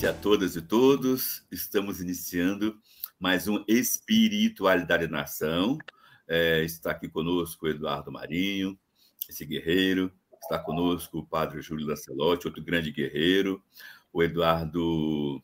noite a todas e todos. Estamos iniciando mais um Espiritualidade na Nação. É, está aqui conosco o Eduardo Marinho, esse guerreiro. Está conosco o Padre Júlio Lancelotti, outro grande guerreiro. O Eduardo,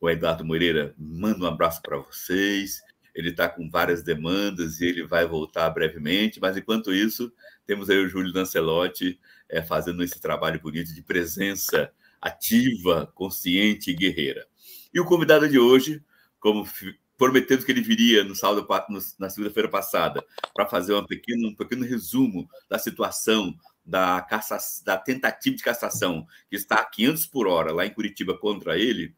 o Eduardo Moreira manda um abraço para vocês. Ele está com várias demandas e ele vai voltar brevemente, mas enquanto isso, temos aí o Júlio Lancelotti é, fazendo esse trabalho bonito de presença ativa, consciente e guerreira. E o convidado de hoje, como prometendo que ele viria no sábado, na segunda-feira passada, para fazer um pequeno, um pequeno resumo da situação da, caça, da tentativa de cassação que está a 500 por hora lá em Curitiba contra ele,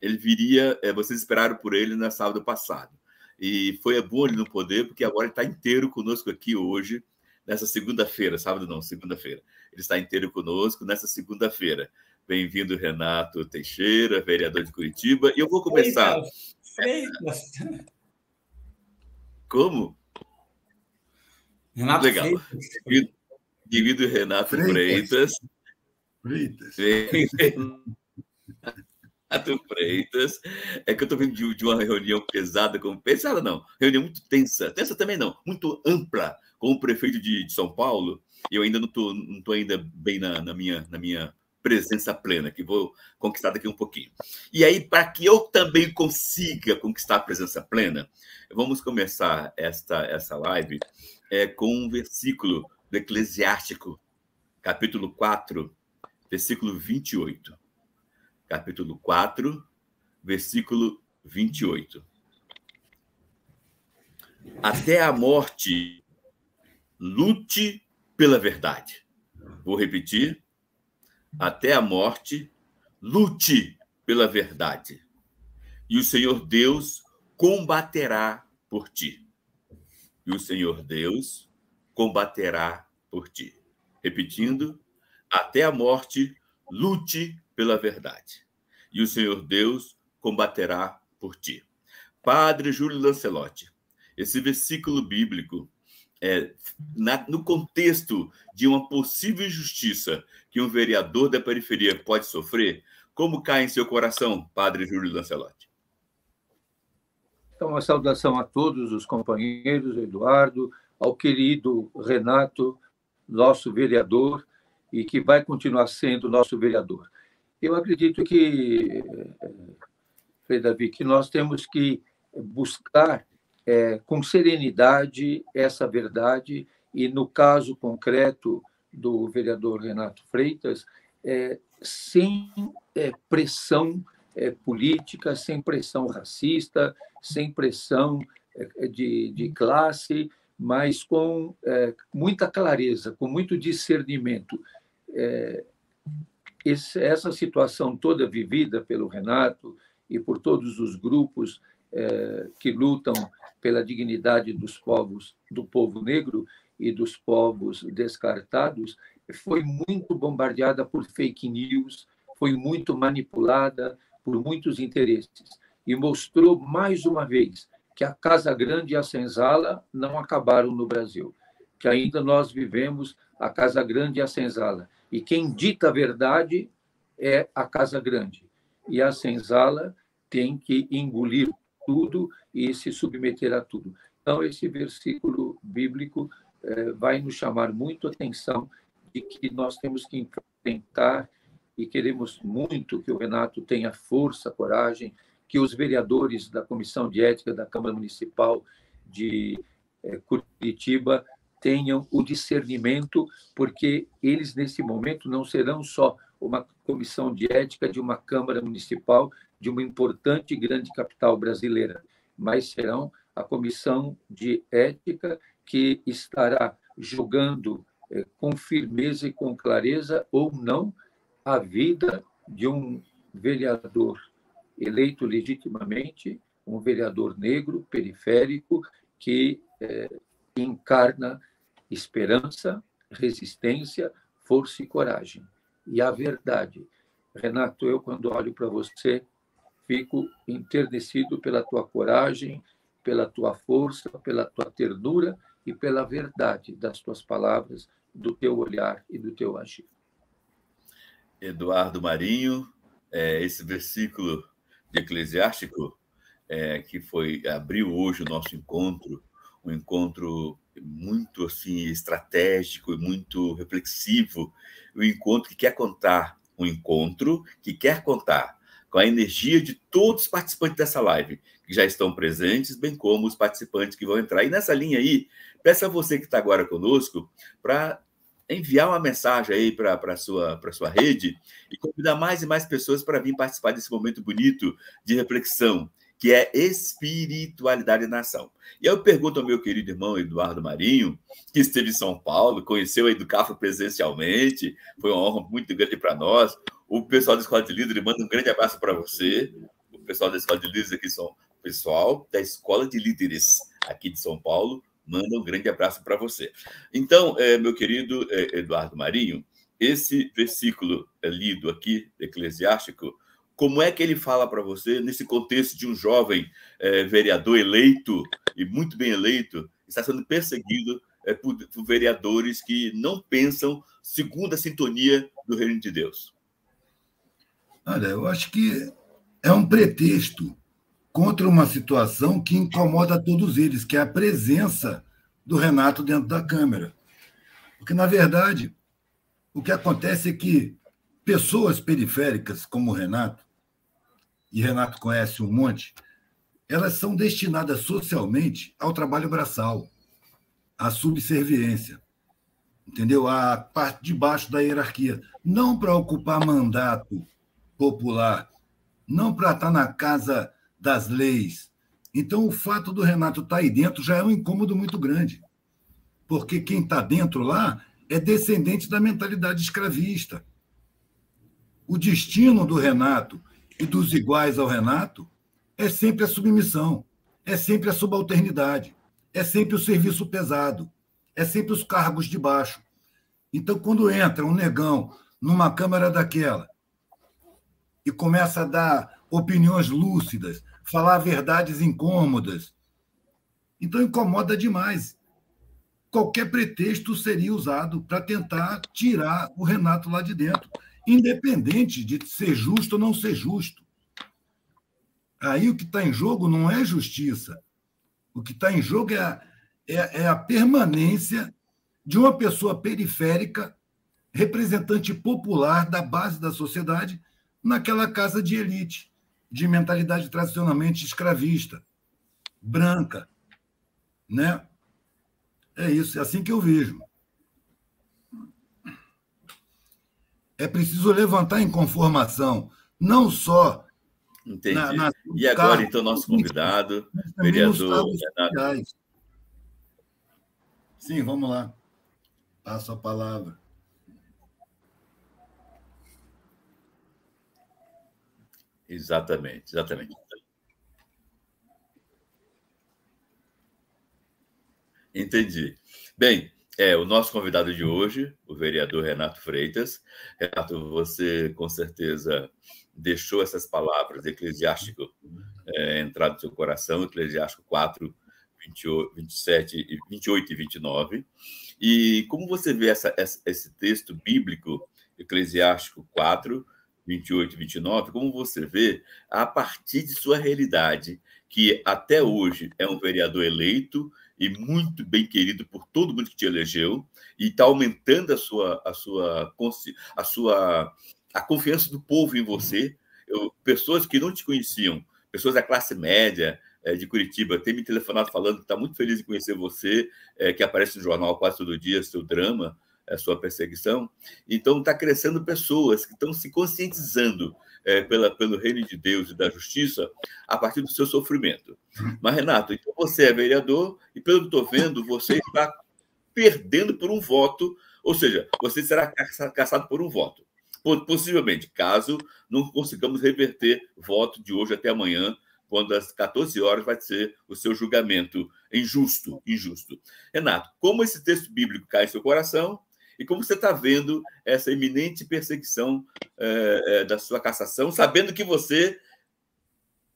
ele viria, é, vocês esperaram por ele na sábado passado. E foi bom ele no poder, porque agora ele está inteiro conosco aqui hoje, nessa segunda-feira, sábado não, segunda-feira. Ele está inteiro conosco nessa segunda-feira. Bem-vindo, Renato Teixeira, vereador de Curitiba. E eu vou começar. Freitas. Como? Renato Legal. Freitas. Bem-vindo, Renato Freitas. Freitas. Freitas. Renato Freitas. É que eu estou vindo de, de, uma reunião pesada, como pesada não, reunião muito tensa, tensa também não, muito ampla com o prefeito de, de São Paulo. E eu ainda não estou não tô ainda bem na, na, minha, na minha presença plena, que vou conquistar daqui um pouquinho. E aí, para que eu também consiga conquistar a presença plena, vamos começar esta, essa live é, com um versículo do Eclesiástico, capítulo 4, versículo 28 capítulo 4, versículo 28. Até a morte, lute pela verdade. Vou repetir. Até a morte, lute pela verdade. E o Senhor Deus combaterá por ti. E o Senhor Deus combaterá por ti. Repetindo, até a morte, lute pela verdade, e o Senhor Deus combaterá por ti. Padre Júlio Lancelotti, esse versículo bíblico é, na, no contexto de uma possível injustiça que um vereador da periferia pode sofrer, como cai em seu coração, Padre Júlio Lancelotti? Então, uma saudação a todos os companheiros, Eduardo, ao querido Renato, nosso vereador, e que vai continuar sendo nosso vereador. Eu acredito que, Frei Davi, que nós temos que buscar é, com serenidade essa verdade e, no caso concreto do vereador Renato Freitas, é, sem é, pressão é, política, sem pressão racista, sem pressão é, de, de classe, mas com é, muita clareza, com muito discernimento. Esse, essa situação toda vivida pelo Renato e por todos os grupos é, que lutam pela dignidade dos povos, do povo negro e dos povos descartados, foi muito bombardeada por fake news, foi muito manipulada por muitos interesses e mostrou mais uma vez que a Casa Grande e a Senzala não acabaram no Brasil, que ainda nós vivemos a Casa Grande e a Senzala, e quem dita a verdade é a Casa Grande. E a senzala tem que engolir tudo e se submeter a tudo. Então, esse versículo bíblico é, vai nos chamar muito a atenção de que nós temos que enfrentar e queremos muito que o Renato tenha força, coragem, que os vereadores da Comissão de Ética da Câmara Municipal de é, Curitiba tenham o discernimento, porque eles, nesse momento, não serão só uma comissão de ética de uma Câmara Municipal de uma importante e grande capital brasileira, mas serão a comissão de ética que estará julgando eh, com firmeza e com clareza ou não a vida de um vereador eleito legitimamente, um vereador negro, periférico, que eh, encarna esperança, resistência, força e coragem. E a verdade. Renato, eu, quando olho para você, fico enternecido pela tua coragem, pela tua força, pela tua ternura e pela verdade das tuas palavras, do teu olhar e do teu agir. Eduardo Marinho, é, esse versículo de Eclesiástico, é, que foi abriu hoje o nosso encontro, um encontro muito assim estratégico e muito reflexivo, um encontro que quer contar, um encontro que quer contar com a energia de todos os participantes dessa live, que já estão presentes, bem como os participantes que vão entrar. E nessa linha aí, peço a você que está agora conosco para enviar uma mensagem aí para a sua, sua rede e convidar mais e mais pessoas para vir participar desse momento bonito de reflexão, que é espiritualidade na ação. E eu pergunto ao meu querido irmão Eduardo Marinho, que esteve em São Paulo, conheceu a Educafo presencialmente, foi uma honra muito grande para nós. O pessoal da Escola de Líderes manda um grande abraço para você. O pessoal da Escola de Líderes aqui são pessoal da Escola de Líderes aqui de São Paulo, manda um grande abraço para você. Então, é, meu querido é, Eduardo Marinho, esse versículo é lido aqui, eclesiástico, como é que ele fala para você nesse contexto de um jovem vereador eleito e muito bem eleito, está sendo perseguido por, por, vereadores que não pensam segundo a sintonia do reino de Deus? Olha, eu acho que é um pretexto contra uma situação que incomoda todos eles, que é a presença do Renato dentro da Câmara. Porque, na verdade, o que acontece é que pessoas periféricas como o Renato, e Renato conhece um monte, elas são destinadas socialmente ao trabalho braçal, à subserviência, entendeu? À parte de baixo da hierarquia. Não para ocupar mandato popular, não para estar na casa das leis. Então, o fato do Renato estar tá aí dentro já é um incômodo muito grande, porque quem está dentro lá é descendente da mentalidade escravista. O destino do Renato e dos iguais ao Renato é sempre a submissão, é sempre a subalternidade, é sempre o serviço pesado, é sempre os cargos de baixo. Então, quando entra um negão numa câmara daquela e começa a dar opiniões lúcidas, falar verdades incômodas. Então incomoda demais. Qualquer pretexto seria usado para tentar tirar o Renato lá de dentro, independente de ser justo ou não ser justo. Aí o que está em jogo não é justiça. O que está em jogo é a, é, é a permanência de uma pessoa periférica, representante popular da base da sociedade, naquela casa de elite de mentalidade tradicionalmente escravista, branca, né? É isso, é assim que eu vejo. É preciso levantar inconformação, não só. Entendi. Na, na, e agora, então, nosso convidado, vereador Renato. Sim, vamos lá. Passo a palavra. Exatamente, exatamente. Entendi. Bem, é o nosso convidado de hoje, o vereador Renato Freitas. Renato, você com certeza deixou essas palavras eclesiástico é, entrar no seu coração, Eclesiástico 4, 28, 27, 28 e 29. E como você vê essa, essa, esse texto bíblico, Eclesiástico 4, 28 e 29, como você vê, a partir de sua realidade, que até hoje é um vereador eleito e muito bem querido por todo mundo que te elegeu, e está aumentando a sua, a sua, a sua a confiança do povo em você. Eu, pessoas que não te conheciam, pessoas da classe média, é, de Curitiba, tem me telefonado falando que está muito feliz em conhecer você, é, que aparece no jornal quase todo dia, seu drama, a sua perseguição. Então, está crescendo pessoas que estão se conscientizando é, pela, pelo reino de Deus e da justiça a partir do seu sofrimento. Mas, Renato, então você é vereador e, pelo que estou vendo, você está perdendo por um voto, ou seja, você será caçado por um voto. Possivelmente, caso não consigamos reverter voto de hoje até amanhã, quando às 14 horas vai ser o seu julgamento injusto, injusto. Renato, como esse texto bíblico cai em seu coração, e como você está vendo essa iminente perseguição é, é, da sua cassação, sabendo que você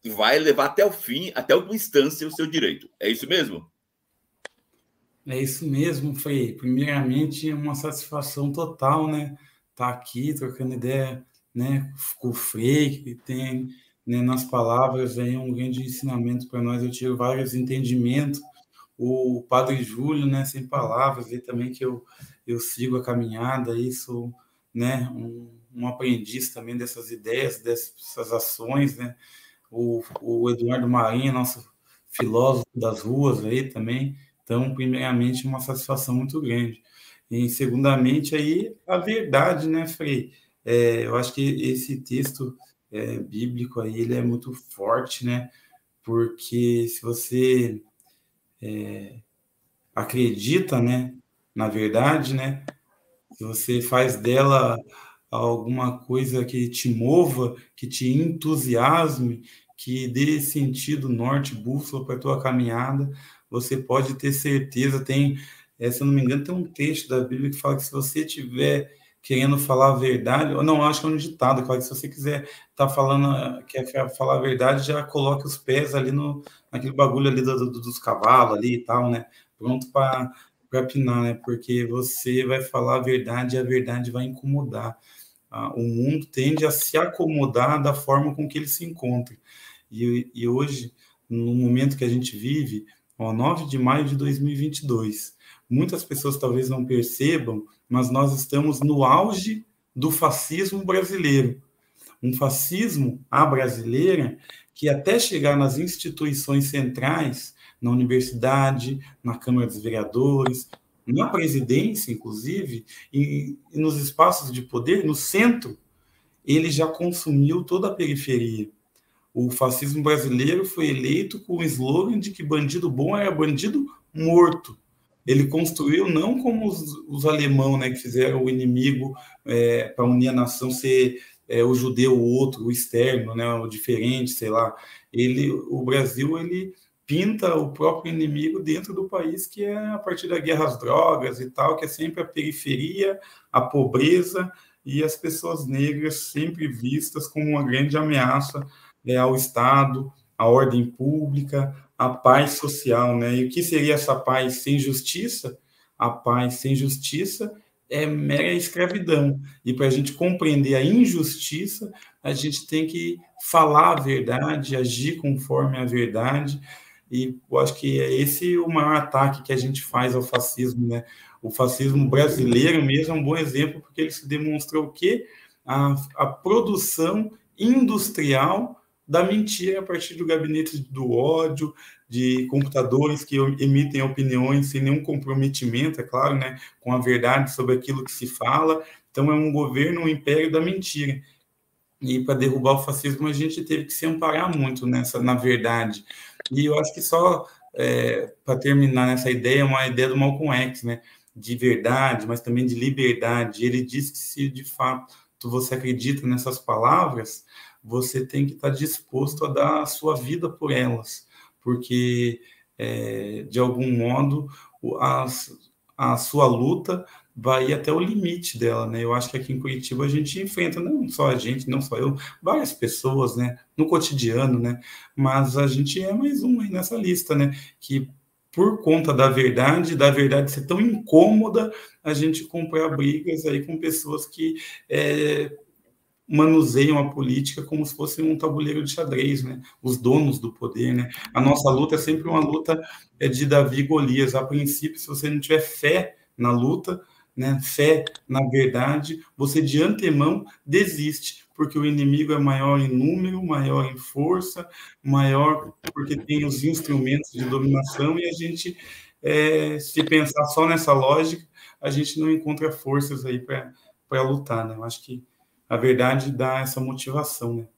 vai levar até o fim, até alguma instância, o seu direito. É isso mesmo? É isso mesmo, foi primeiramente uma satisfação total, né? Tá aqui trocando ideia né, com o Frei, que tem né, nas palavras aí um grande ensinamento para nós. Eu tiro vários entendimentos. O Padre Júlio, né, sem palavras, e também que eu, eu sigo a caminhada, isso, né, um, um aprendiz também dessas ideias, dessas ações, né. O, o Eduardo Marinho, nosso filósofo das ruas aí também. Então, primeiramente, uma satisfação muito grande. E, segundamente, aí, a verdade, né, Frei? É, eu acho que esse texto é, bíblico aí, ele é muito forte, né? Porque se você é, acredita, né, na verdade, né, se você faz dela alguma coisa que te mova, que te entusiasme, que dê sentido norte, bússola para a tua caminhada, você pode ter certeza, tem, é, se eu não me engano, tem um texto da Bíblia que fala que se você tiver querendo falar a verdade, ou não, acho que é um ditado, que se você quiser tá falando, quer falar a verdade, já coloque os pés ali no, naquele bagulho ali do, do, dos cavalos ali e tal, né? Pronto para pinar, né? Porque você vai falar a verdade e a verdade vai incomodar. Ah, o mundo tende a se acomodar da forma com que ele se encontra. E, e hoje, no momento que a gente vive, ó, 9 de maio de 2022, muitas pessoas talvez não percebam, mas nós estamos no auge do fascismo brasileiro. Um fascismo à brasileira que até chegar nas instituições centrais, na universidade, na Câmara dos Vereadores, na presidência, inclusive, e, e nos espaços de poder, no centro, ele já consumiu toda a periferia. O fascismo brasileiro foi eleito com o slogan de que bandido bom era bandido morto ele construiu não como os, os né, que fizeram o inimigo é, para unir a nação ser é, o judeu, o outro, o externo, né, o diferente, sei lá. Ele, o Brasil, ele pinta o próprio inimigo dentro do país, que é a partir da guerra às drogas e tal, que é sempre a periferia, a pobreza e as pessoas negras sempre vistas como uma grande ameaça é, ao Estado, à ordem pública, a paz social, né? E o que seria essa paz sem justiça? A paz sem justiça é mera escravidão. E para a gente compreender a injustiça, a gente tem que falar a verdade, agir conforme a verdade. E eu acho que é esse o maior ataque que a gente faz ao fascismo, né? O fascismo brasileiro mesmo é um bom exemplo, porque ele se demonstrou que a, a produção industrial da mentira a partir do gabinete do ódio, de computadores que emitem opiniões sem nenhum comprometimento, é claro, né, com a verdade sobre aquilo que se fala. Então, é um governo, um império da mentira. E para derrubar o fascismo, a gente teve que se amparar muito nessa, na verdade. E eu acho que só é, para terminar nessa ideia, uma ideia do Malcolm X, né, de verdade, mas também de liberdade. Ele diz que se de fato você acredita nessas palavras, você tem que estar disposto a dar a sua vida por elas, porque, é, de algum modo, a, a sua luta vai até o limite dela, né? Eu acho que aqui em Curitiba a gente enfrenta, não só a gente, não só eu, várias pessoas, né? No cotidiano, né? Mas a gente é mais um aí nessa lista, né? Que por conta da verdade, da verdade ser tão incômoda, a gente compra brigas aí com pessoas que é, manuseiam a política como se fosse um tabuleiro de xadrez, né? Os donos do poder, né? A nossa luta é sempre uma luta é, de Davi e Golias. A princípio, se você não tiver fé na luta, né, fé na verdade, você de antemão desiste, porque o inimigo é maior em número, maior em força, maior porque tem os instrumentos de dominação e a gente, é, se pensar só nessa lógica, a gente não encontra forças aí para lutar, né? Eu acho que a verdade dá essa motivação, né?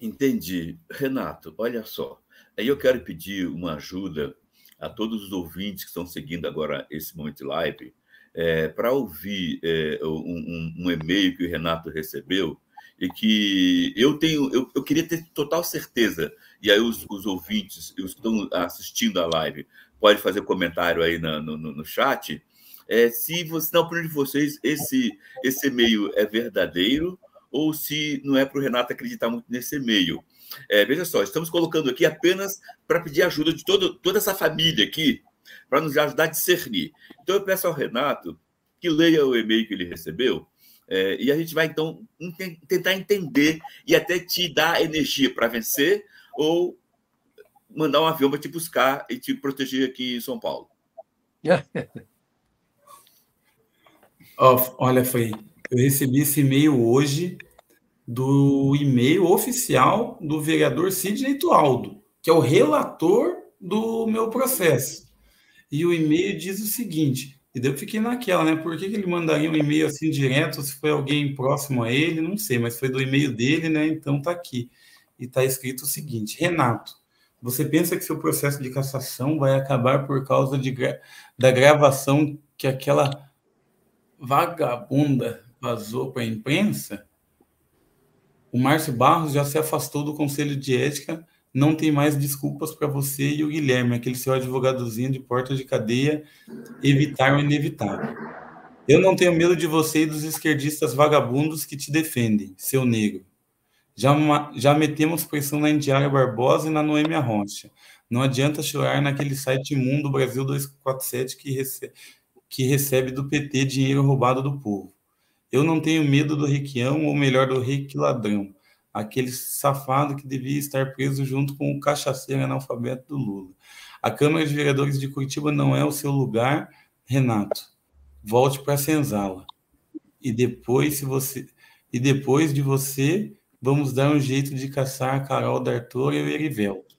Entendi. Renato, olha só. Aí eu quero pedir uma ajuda a todos os ouvintes que estão seguindo agora esse momento de live, é, para ouvir é, um, um, e-mail que o Renato recebeu e que eu tenho, eu, eu queria ter total certeza, e aí os, os ouvintes, os que estão assistindo a live, pode fazer comentário aí no, no, no chat, é, se você, na opinião de vocês, esse, esse e-mail é verdadeiro ou se não é para o Renato acreditar muito nesse e-mail. É, veja só, estamos colocando aqui apenas para pedir ajuda de todo, toda essa família aqui, para nos ajudar a discernir. Então, eu peço ao Renato que leia o e-mail que ele recebeu é, e a gente vai, então, tentar entender e até te dar energia para vencer ou mandar um avião para te buscar e te proteger aqui em São Paulo. oh, olha, foi. Eu recebi esse e-mail hoje do e-mail oficial do vereador Sidney Tualdo, que é o relator do meu processo. E o e-mail diz o seguinte: e daí eu fiquei naquela, né? Por que, que ele mandaria um e-mail assim direto? Se foi alguém próximo a ele, não sei, mas foi do e-mail dele, né? Então tá aqui. E tá escrito o seguinte: Renato, você pensa que seu processo de cassação vai acabar por causa de, da gravação que aquela vagabunda vazou para a imprensa? O Márcio Barros já se afastou do Conselho de Ética não tem mais desculpas para você e o Guilherme, aquele seu advogadozinho de porta de cadeia, evitar o inevitável. Eu não tenho medo de você e dos esquerdistas vagabundos que te defendem, seu negro. Já, já metemos pressão na Indiária Barbosa e na Noêmia Rocha. Não adianta chorar naquele site imundo Brasil 247 que, recebe, que recebe do PT dinheiro roubado do povo. Eu não tenho medo do Requião, ou melhor, do Requi ladrão aquele safado que devia estar preso junto com o cachaceiro analfabeto do Lula. A Câmara de Vereadores de Curitiba não é o seu lugar, Renato. Volte para a senzala. E depois, se você e depois de você, vamos dar um jeito de caçar a Carol D'Artor e o Erivelto.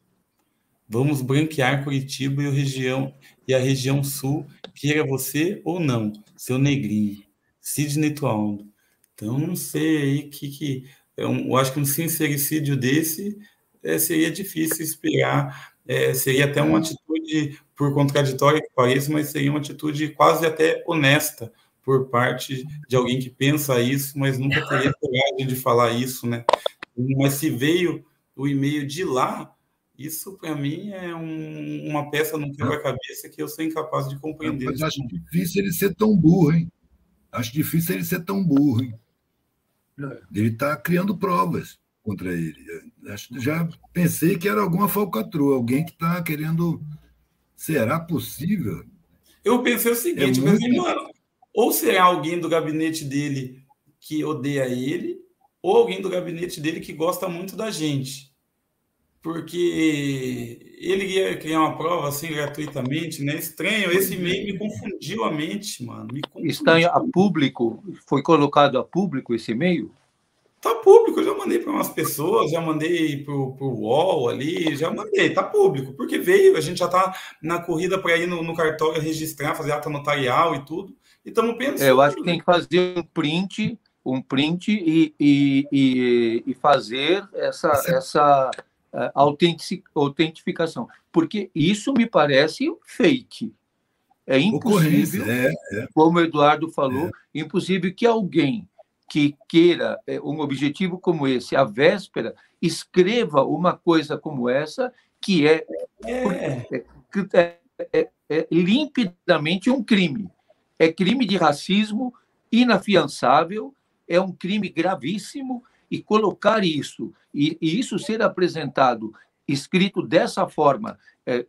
Vamos branquear Curitiba e, região, e a região sul, queira você ou não, seu negrinho. Sidney Tualdo. Então, não sei aí que, que eu, eu acho que um sincericídio desse é, seria difícil esperar, é, seria até uma atitude, por contraditória que pareça, mas seria uma atitude quase até honesta por parte de alguém que pensa isso, mas nunca teria coragem de falar isso, né? Mas se veio o e-mail de lá, isso para mim é um, uma peça no quebra-cabeça que eu sou incapaz de compreender. Mas acho difícil ele ser tão burro, hein? Acho difícil ele ser tão burro, hein? Ele está criando provas contra ele. Já pensei que era alguma falcatrua, alguém que está querendo. Será possível? Eu pensei o seguinte, é muito... mano, ou será alguém do gabinete dele que odeia ele, ou alguém do gabinete dele que gosta muito da gente. Porque ele ia criar uma prova assim gratuitamente, né? Estranho, esse e-mail me confundiu a mente, mano. Está a público? Foi colocado a público esse e-mail? Tá público, eu já mandei para umas pessoas, já mandei para o UOL ali, já mandei, tá público, porque veio, a gente já tá na corrida para ir no, no, cartório registrar, fazer ata notarial e tudo, e estamos pensando. É, eu acho que tem que fazer um print, um print e, e, e, e fazer essa, essa uh, autentificação, porque isso me parece fake. É impossível, é, é. como o Eduardo falou, é. impossível que alguém que queira é, um objetivo como esse, à véspera, escreva uma coisa como essa, que é, é. é, limpidamente um crime. É crime de racismo inafiançável, é um crime gravíssimo, e colocar isso, e, e isso ser apresentado, escrito dessa forma, é,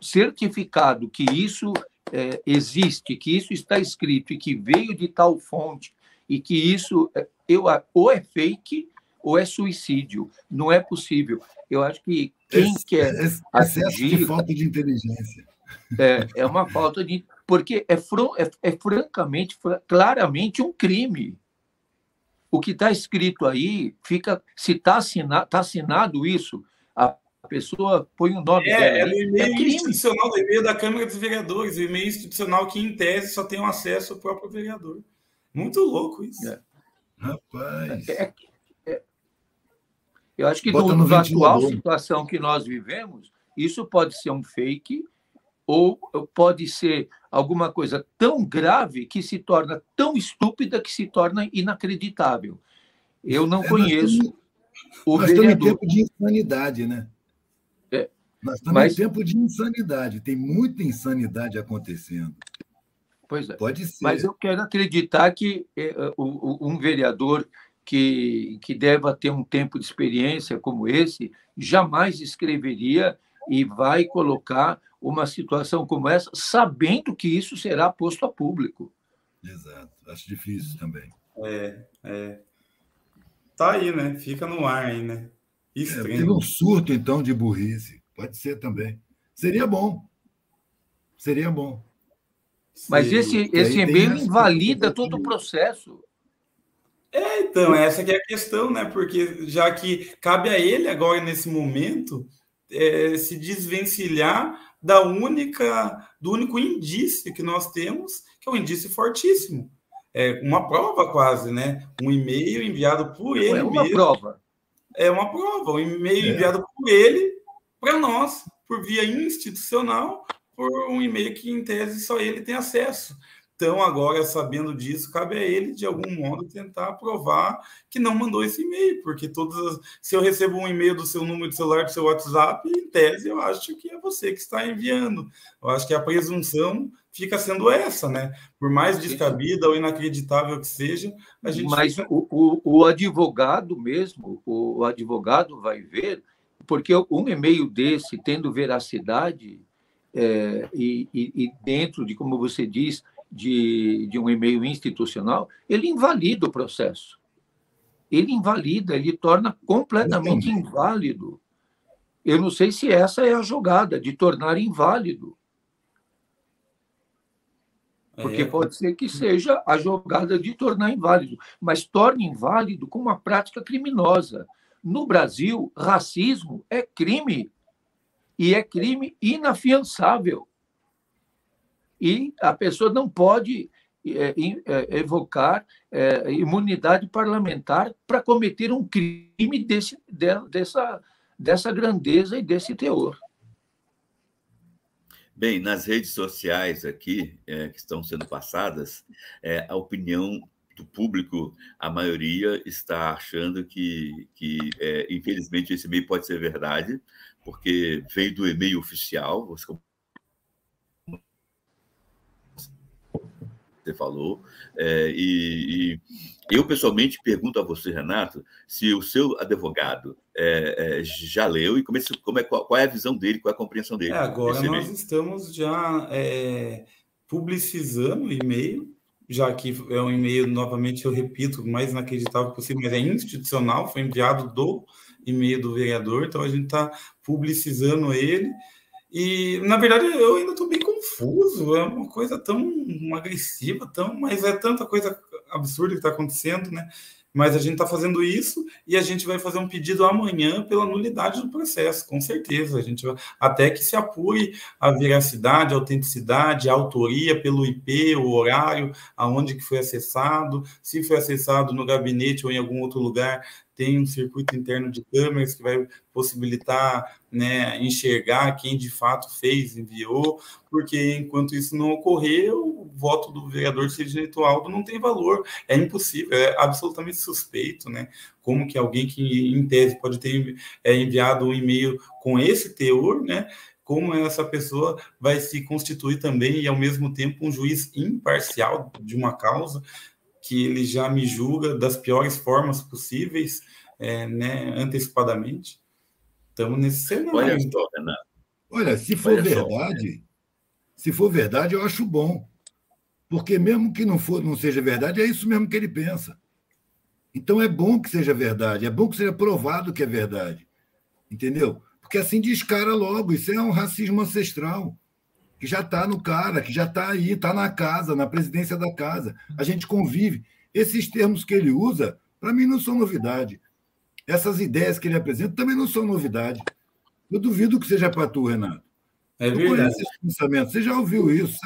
certificado que isso é, existe, que isso está escrito e que veio de tal fonte e que isso é, eu, ou é fake ou é suicídio. Não é possível. Eu acho que quem esse, quer. Esse, atingir, de falta de inteligência. É, é uma falta de. Porque é, é, é francamente, claramente um crime. O que está escrito aí fica. Se está assinado, tá assinado isso, a pessoa põe o nome é, dela. É, o e-mail é institucional do e-mail da Câmara dos Vereadores, o e-mail institucional que, em tese, só tem acesso ao próprio vereador. Muito louco isso. É. Rapaz. É, é, eu acho que no, na atual situação que nós vivemos, isso pode ser um fake ou pode ser alguma coisa tão grave que se torna tão estúpida que se torna inacreditável. Eu não é, conheço nós o nós vereador. Estamos em tempo de insanidade, né? É, nós estamos mas... em tempo de insanidade. Tem muita insanidade acontecendo. Pois é. Pode ser. Mas eu quero acreditar que é, um vereador que, que deva ter um tempo de experiência como esse jamais escreveria e vai colocar uma situação como essa, sabendo que isso será posto a público. Exato. Acho difícil também. É, é. Tá aí, né? Fica no ar aí, né? Estranho. É, teve um surto, então, de burrice. Pode ser também. Seria bom. Seria bom. Mas esse, esse e-mail invalida todo o processo. É, então, essa que é a questão, né? Porque já que cabe a ele agora, nesse momento, é, se desvencilhar da única, do único indício que nós temos, que é um indício fortíssimo. É uma prova quase, né? Um e-mail enviado por ele é uma mesmo. prova. É uma prova, um e-mail é. enviado por ele para nós, por via institucional, por um e-mail que, em tese, só ele tem acesso. Então, agora, sabendo disso, cabe a ele, de algum modo, tentar provar que não mandou esse e-mail, porque todas as... se eu recebo um e-mail do seu número de celular, do seu WhatsApp, em tese, eu acho que é você que está enviando. Eu acho que a presunção fica sendo essa, né? Por mais descabida ou inacreditável que seja, a gente. Mas fica... o, o, o, advogado mesmo, o, o advogado vai ver, porque um e-mail desse, tendo veracidade, é, e, e, e dentro de, como você diz, de, de um e-mail institucional, ele invalida o processo. Ele invalida, ele torna completamente inválido. Eu não sei se essa é a jogada, de tornar inválido. Porque é. pode ser que seja a jogada de tornar inválido, mas torna inválido com uma prática criminosa. No Brasil, racismo é crime. E é crime inafiançável e a pessoa não pode é, é, evocar é, imunidade parlamentar para cometer um crime desse, dessa, dessa grandeza e desse teor. Bem, nas redes sociais aqui, é, que estão sendo passadas, é, a opinião do público, a maioria está achando que, que é, infelizmente, esse e-mail pode ser verdade, porque veio do e-mail oficial, você você falou. É, e, e, eu, pessoalmente, pergunto a você, Renato, se o seu advogado é, é, já leu e como, é, como é, qual, qual, é a visão dele, qual é a compreensão dele. É, agora nós e-mail. estamos já é, publicizando o e-mail, já que é um e-mail, novamente, eu repito, mais inacreditável possível, mas é institucional, foi enviado do e-mail do vereador, então a gente está publicizando ele. E, na verdade, eu ainda estou bem confuso, é uma coisa tão agressiva, tão, mas é tanta coisa absurda que está acontecendo, né? Mas a gente está fazendo isso e a gente vai fazer um pedido amanhã pela nulidade do processo, com certeza. A gente vai, até que se apure a veracidade, a autenticidade, a autoria pelo IP, o horário, aonde que foi acessado, se foi acessado no gabinete ou em algum outro lugar, tem um circuito interno de câmeras que vai possibilitar né, enxergar quem de fato fez, enviou, porque enquanto isso não ocorrer, o voto do vereador Sidney Aldo não tem valor, é impossível, é absolutamente suspeito, né? Como que alguém que, em tese, pode ter é, enviado um e-mail com esse teor, né? Como essa pessoa vai se constituir também e, ao mesmo tempo, um juiz imparcial de uma causa, que ele já me julga das piores formas possíveis, é, né, antecipadamente. Estamos nesse cenário. Olha só, Renato. Olha, se for Olha verdade, só. se for verdade, eu acho bom. Porque mesmo que não for, não seja verdade, é isso mesmo que ele pensa. Então é bom que seja verdade, é bom que seja provado que é verdade. Entendeu? Porque assim descara logo, isso é um racismo ancestral que já está no cara, que já está aí, está na casa, na presidência da casa. A gente convive. Esses termos que ele usa, para mim, não são novidade. Essas ideias que ele apresenta também não são novidade. Eu duvido que seja para tu, Renato. É verdade. esse pensamento. Você já ouviu isso?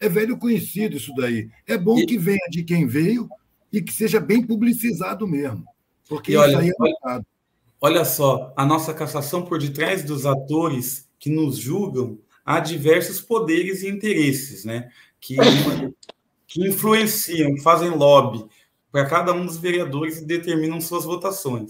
É, é velho conhecido isso daí. É bom e... que venha de quem veio e que seja bem publicizado mesmo. Porque olha, isso aí é olha, olha só, a nossa cassação por detrás dos atores que nos julgam há diversos poderes e interesses, né? Que, que influenciam, fazem lobby para cada um dos vereadores e determinam suas votações.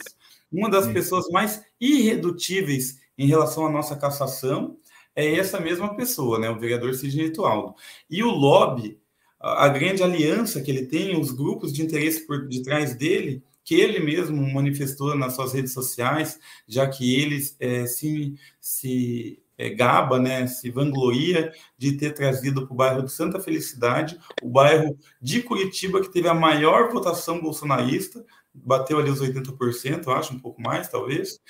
Uma das Sim. pessoas mais irredutíveis em relação à nossa cassação é essa mesma pessoa, né? O vereador Sidney Tualdo. E o lobby, a grande aliança que ele tem, os grupos de interesse por detrás dele, que ele mesmo manifestou nas suas redes sociais, já que ele é, se, se é, gaba, né, se vangloria de ter trazido para o bairro de Santa Felicidade, o bairro de Curitiba que teve a maior votação bolsonarista, bateu ali os 80%, acho, um pouco mais, talvez,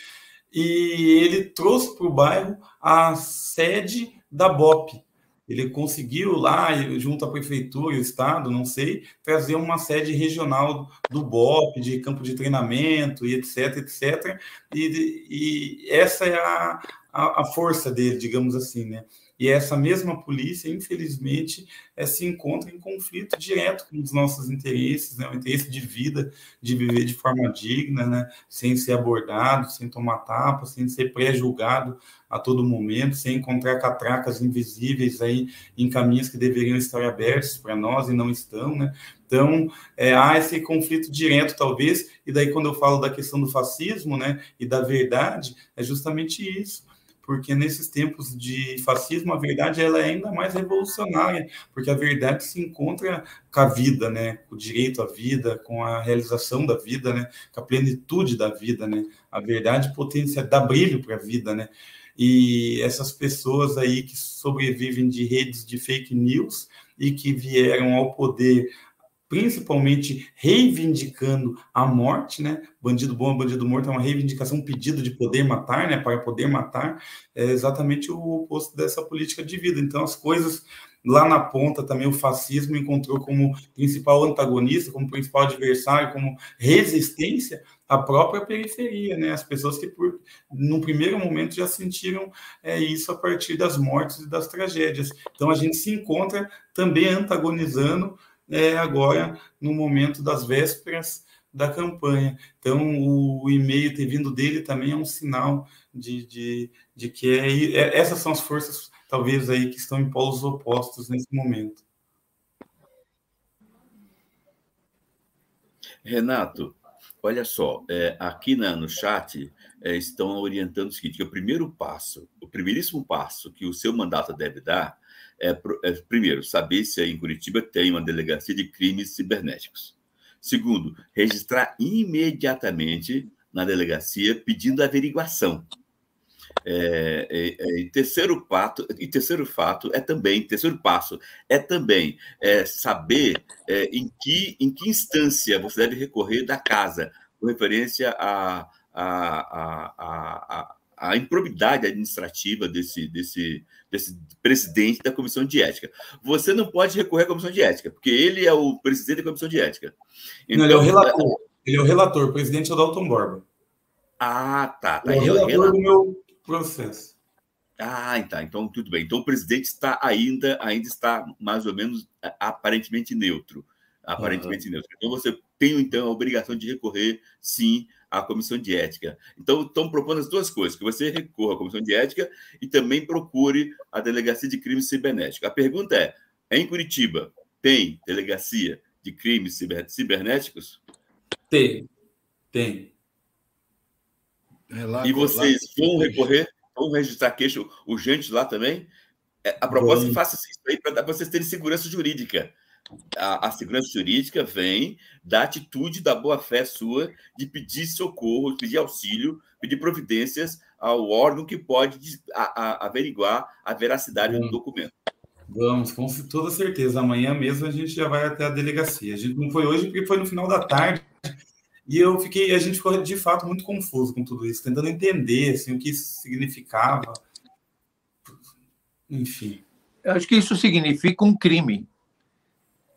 e ele trouxe para o bairro a sede da BOP, ele conseguiu lá, junto à prefeitura e o estado, não sei, trazer uma sede regional do BOP, de campo de treinamento e etc, etc. E, e essa é a, a, a, força dele, digamos assim, né? E essa mesma polícia, infelizmente, é, se encontra em conflito direto com os nossos interesses, né? o interesse de vida, de viver de forma digna, né? sem ser abordado, sem tomar tapa, sem ser pré-julgado a todo momento, sem encontrar catracas invisíveis aí em caminhos que deveriam estar abertos para nós e não estão, né? Então, é, há esse conflito direto, talvez, e daí quando eu falo da questão do fascismo, né, e da verdade, é justamente isso porque nesses tempos de fascismo a verdade ela é ainda mais revolucionária, porque a verdade se encontra com a vida, né, com o direito à vida, com a realização da vida, né, com a plenitude da vida, né, a verdade potência dá brilho para a vida, né, e essas pessoas aí que sobrevivem de redes de fake news e que vieram ao poder principalmente reivindicando a morte, né? Bandido bom, bandido morto é uma reivindicação, um pedido de poder matar, né? Para poder matar, é exatamente o oposto dessa política de vida. Então, as coisas lá na ponta também o fascismo encontrou como principal antagonista, como principal adversário, como resistência a própria periferia, né? As pessoas que, por, no primeiro momento, já sentiram é, isso a partir das mortes e das tragédias. Então, a gente se encontra também antagonizando é, agora no momento das vésperas da campanha. Então, o e-mail ter vindo dele também é um sinal de, de, de que é, é, essas são as forças, talvez, aí que estão em polos opostos nesse momento. Renato, olha só, é, aqui na, no chat é, estão orientando o seguinte: que o primeiro passo, o primeiríssimo passo que o seu mandato deve dar é, é, primeiro, saber se aí em Curitiba tem uma delegacia de crimes cibernéticos. Segundo, registrar imediatamente na delegacia pedindo averiguação. É, é, é, terceiro fato, e terceiro fato é também, terceiro passo é também é, saber é, em, que, em que instância você deve recorrer da casa, com referência a, a, a, a, a improbidade administrativa desse, desse, desse presidente da comissão de ética. Você não pode recorrer à comissão de ética, porque ele é o presidente da comissão de ética. Então, não, ele é o então, relator. Ele é o relator, o presidente é o Dalton Borba. Ah, tá. tá. Ele é o relator, relator do meu processo. Ah, tá. Então, tudo bem. Então, o presidente está ainda, ainda está mais ou menos aparentemente neutro. Aparentemente uhum. neutro. Então, você tem, então, a obrigação de recorrer, sim, à comissão de ética. Então, estão propondo as duas coisas: que você recorra à comissão de ética e também procure a delegacia de crimes cibernéticos. A pergunta é: em Curitiba tem delegacia de crimes cibernéticos? Tem, tem. É lá, e vocês lá, vão recorrer? Vão registrar queixa urgente lá também? É, a proposta que faça isso aí para vocês terem segurança jurídica a, a, segurança jurídica vem da atitude da boa-fé sua de pedir socorro, pedir auxílio, pedir providências ao órgão que pode a, a, averiguar a veracidade do documento. Vamos, com toda certeza. Amanhã mesmo a gente já vai até a delegacia. A gente não foi hoje porque foi no final da tarde. E eu fiquei, a gente ficou de fato muito confuso com tudo isso, tentando entender assim, o que isso significava. Enfim. Eu acho que isso significa um crime.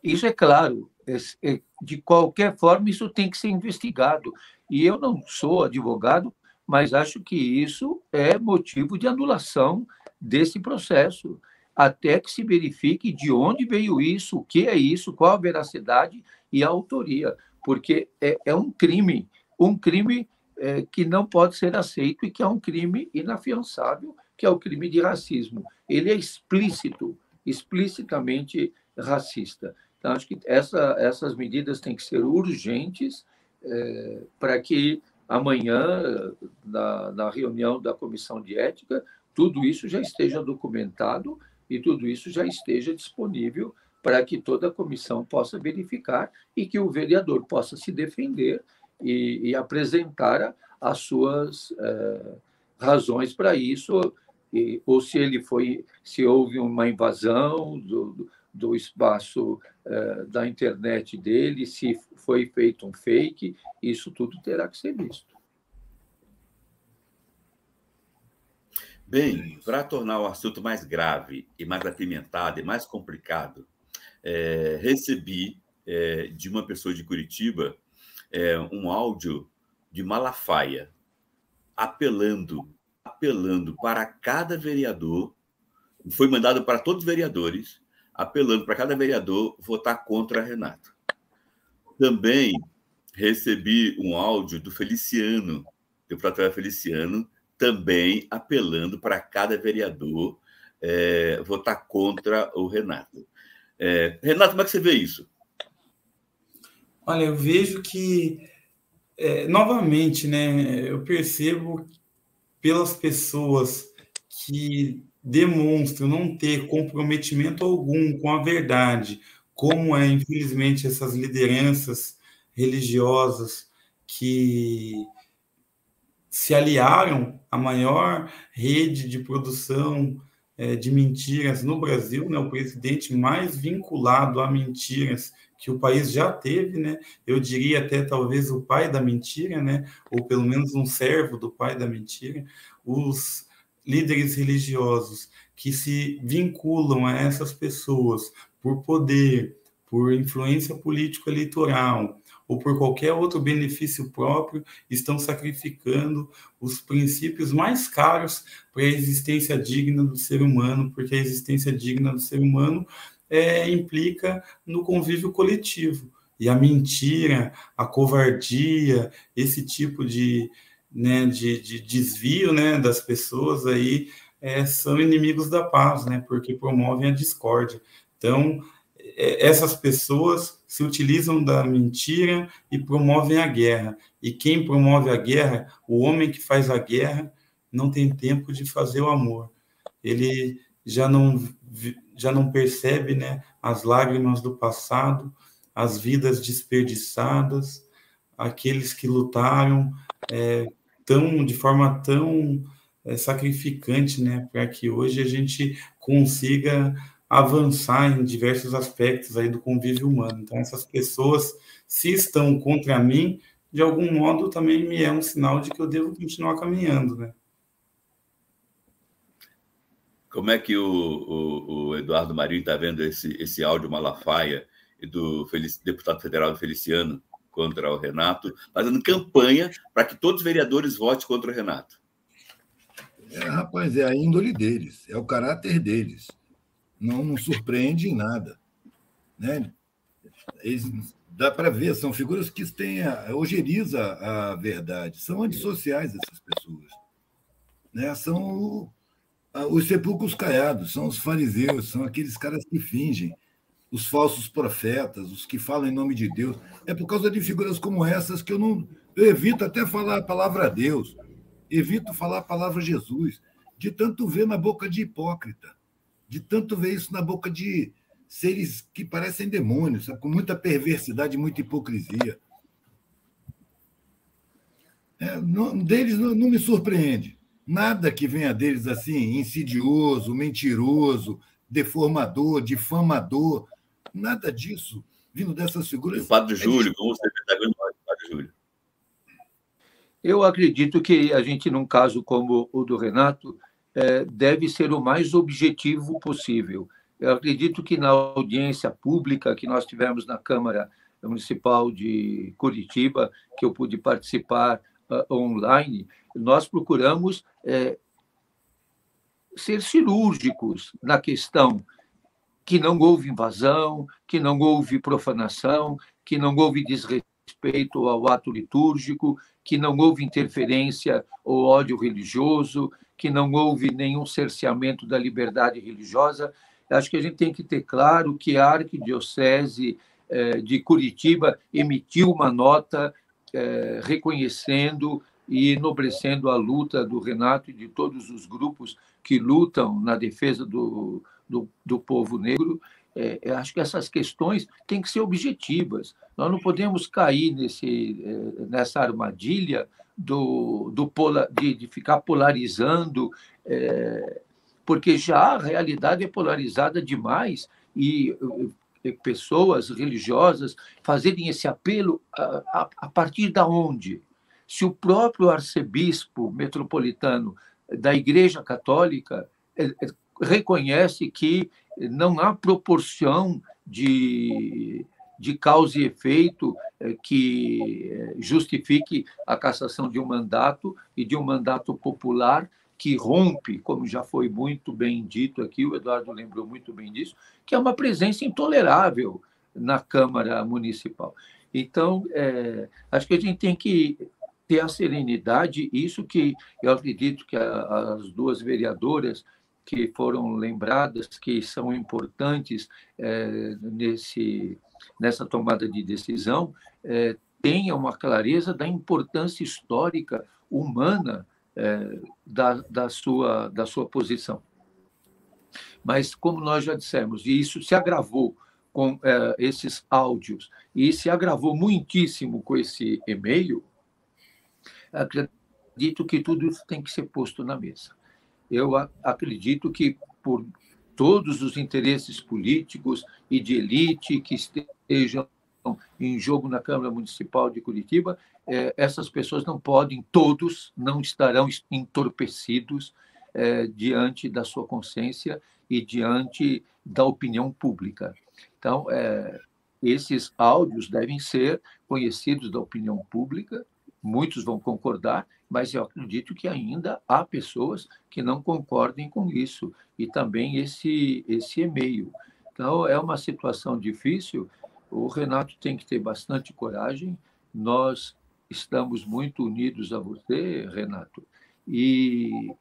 Isso é claro, é, é, de qualquer forma, isso tem que ser investigado. E eu não sou advogado, mas acho que isso é motivo de anulação desse processo, até que se verifique de onde veio isso, o que é isso, qual a veracidade e a autoria, porque é, é um crime, um crime é, que não pode ser aceito e que é um crime inafiançável, que é o crime de racismo. Ele é explícito, explicitamente racista. Então, acho que essa, essas medidas têm que ser urgentes é, para que amanhã, na, na reunião da comissão de ética, tudo isso já esteja documentado e tudo isso já esteja disponível para que toda a comissão possa verificar e que o vereador possa se defender e, e apresentar as suas é, razões para isso. E, ou se ele foi, se houve uma invasão do, do espaço uh, da internet dele, se foi feito um fake, isso tudo terá que ser visto. Bem, para tornar o assunto mais grave e mais apimentado e mais complicado, é, recebi é, de uma pessoa de Curitiba é, um áudio de Malafaia apelando, apelando para cada vereador, foi mandado para todos os vereadores, apelando para cada vereador votar contra Renato. Também recebi um áudio do Feliciano, deputado Feliciano, também apelando para cada vereador é, votar contra o Renato. É, Renato, como é que você vê isso? Olha, eu vejo que, é, novamente, né, eu percebo pelas pessoas que demonstram não ter comprometimento algum com a verdade, como é, infelizmente, essas lideranças religiosas que se aliaram à maior rede de produção é, de mentiras no Brasil, né, o presidente mais vinculado a mentiras que o país já teve, né? Eu diria até talvez o pai da mentira, né? Ou pelo menos um servo do pai da mentira. Os líderes religiosos que se vinculam a essas pessoas por poder, por influência político-eleitoral, ou por qualquer outro benefício próprio, estão sacrificando os princípios mais caros para a existência digna do ser humano, porque a existência digna do ser humano é, implica no convívio coletivo. E a mentira, a covardia, esse tipo de, né, de, de desvio né, das pessoas aí é, são inimigos da paz, né, porque promovem a discórdia. Então, é, essas pessoas se utilizam da mentira e promovem a guerra. E quem promove a guerra, o homem que faz a guerra, não tem tempo de fazer o amor. Ele já não já não percebe, né, as lágrimas do passado, as vidas desperdiçadas, aqueles que lutaram é, tão de forma tão é, sacrificante, né, para que hoje a gente consiga avançar em diversos aspectos aí do convívio humano. Então, essas pessoas, se estão contra mim, de algum modo também me é um sinal de que eu devo continuar caminhando, né? Como é que o, o, o Eduardo Marinho está vendo esse, esse áudio Malafaia do deputado federal Feliciano contra o Renato, fazendo campanha para que todos os vereadores votem contra o Renato? É, rapaz, é a índole deles, é o caráter deles não nos surpreende em nada. Né? Eles, dá para ver, são figuras que têm a, ojeriza a verdade, são antissociais essas pessoas. Né? São o, a, os sepulcros caiados, são os fariseus, são aqueles caras que fingem, os falsos profetas, os que falam em nome de Deus. É por causa de figuras como essas que eu não eu evito até falar a palavra Deus, evito falar a palavra Jesus, de tanto ver na boca de hipócrita de tanto ver isso na boca de seres que parecem demônios, sabe? com muita perversidade, muita hipocrisia. É, não, deles não, não me surpreende. Nada que venha deles assim, insidioso, mentiroso, deformador, difamador, nada disso vindo dessas figuras. O Padre é Júlio, como você está vendo, Padre Júlio? Eu acredito que a gente, num caso como o do Renato, é, deve ser o mais objetivo possível. Eu acredito que na audiência pública que nós tivemos na Câmara Municipal de Curitiba, que eu pude participar uh, online, nós procuramos é, ser cirúrgicos na questão que não houve invasão, que não houve profanação, que não houve desrespeito ao ato litúrgico, que não houve interferência ou ódio religioso, que não houve nenhum cerceamento da liberdade religiosa. Acho que a gente tem que ter claro que a Arquidiocese eh, de Curitiba emitiu uma nota eh, reconhecendo e enobrecendo a luta do Renato e de todos os grupos que lutam na defesa do, do, do povo negro. É, acho que essas questões têm que ser objetivas. Nós não podemos cair nesse, nessa armadilha do, do pola, de, de ficar polarizando é, porque já a realidade é polarizada demais e pessoas religiosas fazerem esse apelo a, a, a partir da onde? Se o próprio arcebispo metropolitano da Igreja Católica é, é, reconhece que não há proporção de, de causa e efeito é, que justifique a cassação de um mandato e de um mandato popular que rompe, como já foi muito bem dito aqui, o Eduardo lembrou muito bem disso, que é uma presença intolerável na Câmara Municipal. Então, é, acho que a gente tem que ter a serenidade, isso que eu acredito que a, as duas vereadoras que foram lembradas, que são importantes é, nesse, nessa tomada de decisão, é, tenha uma clareza da importância histórica humana é, da, da, sua, da sua posição. Mas, como nós já dissemos, e isso se agravou com é, esses áudios, e se agravou muitíssimo com esse e-mail, acredito que tudo isso tem que ser posto na mesa. Eu acredito que, por todos os interesses políticos e de elite que estejam em jogo na Câmara Municipal de Curitiba, é, essas pessoas não podem, todos não estarão entorpecidos é, diante da sua consciência e diante da opinião pública. Então, é, esses áudios devem ser conhecidos da opinião pública, muitos vão concordar, mas eu acredito que ainda há pessoas que não concordem com isso, e também esse, esse e-mail. Então, é uma situação difícil, o Renato tem que ter bastante coragem, nós estamos muito unidos a você, Renato, e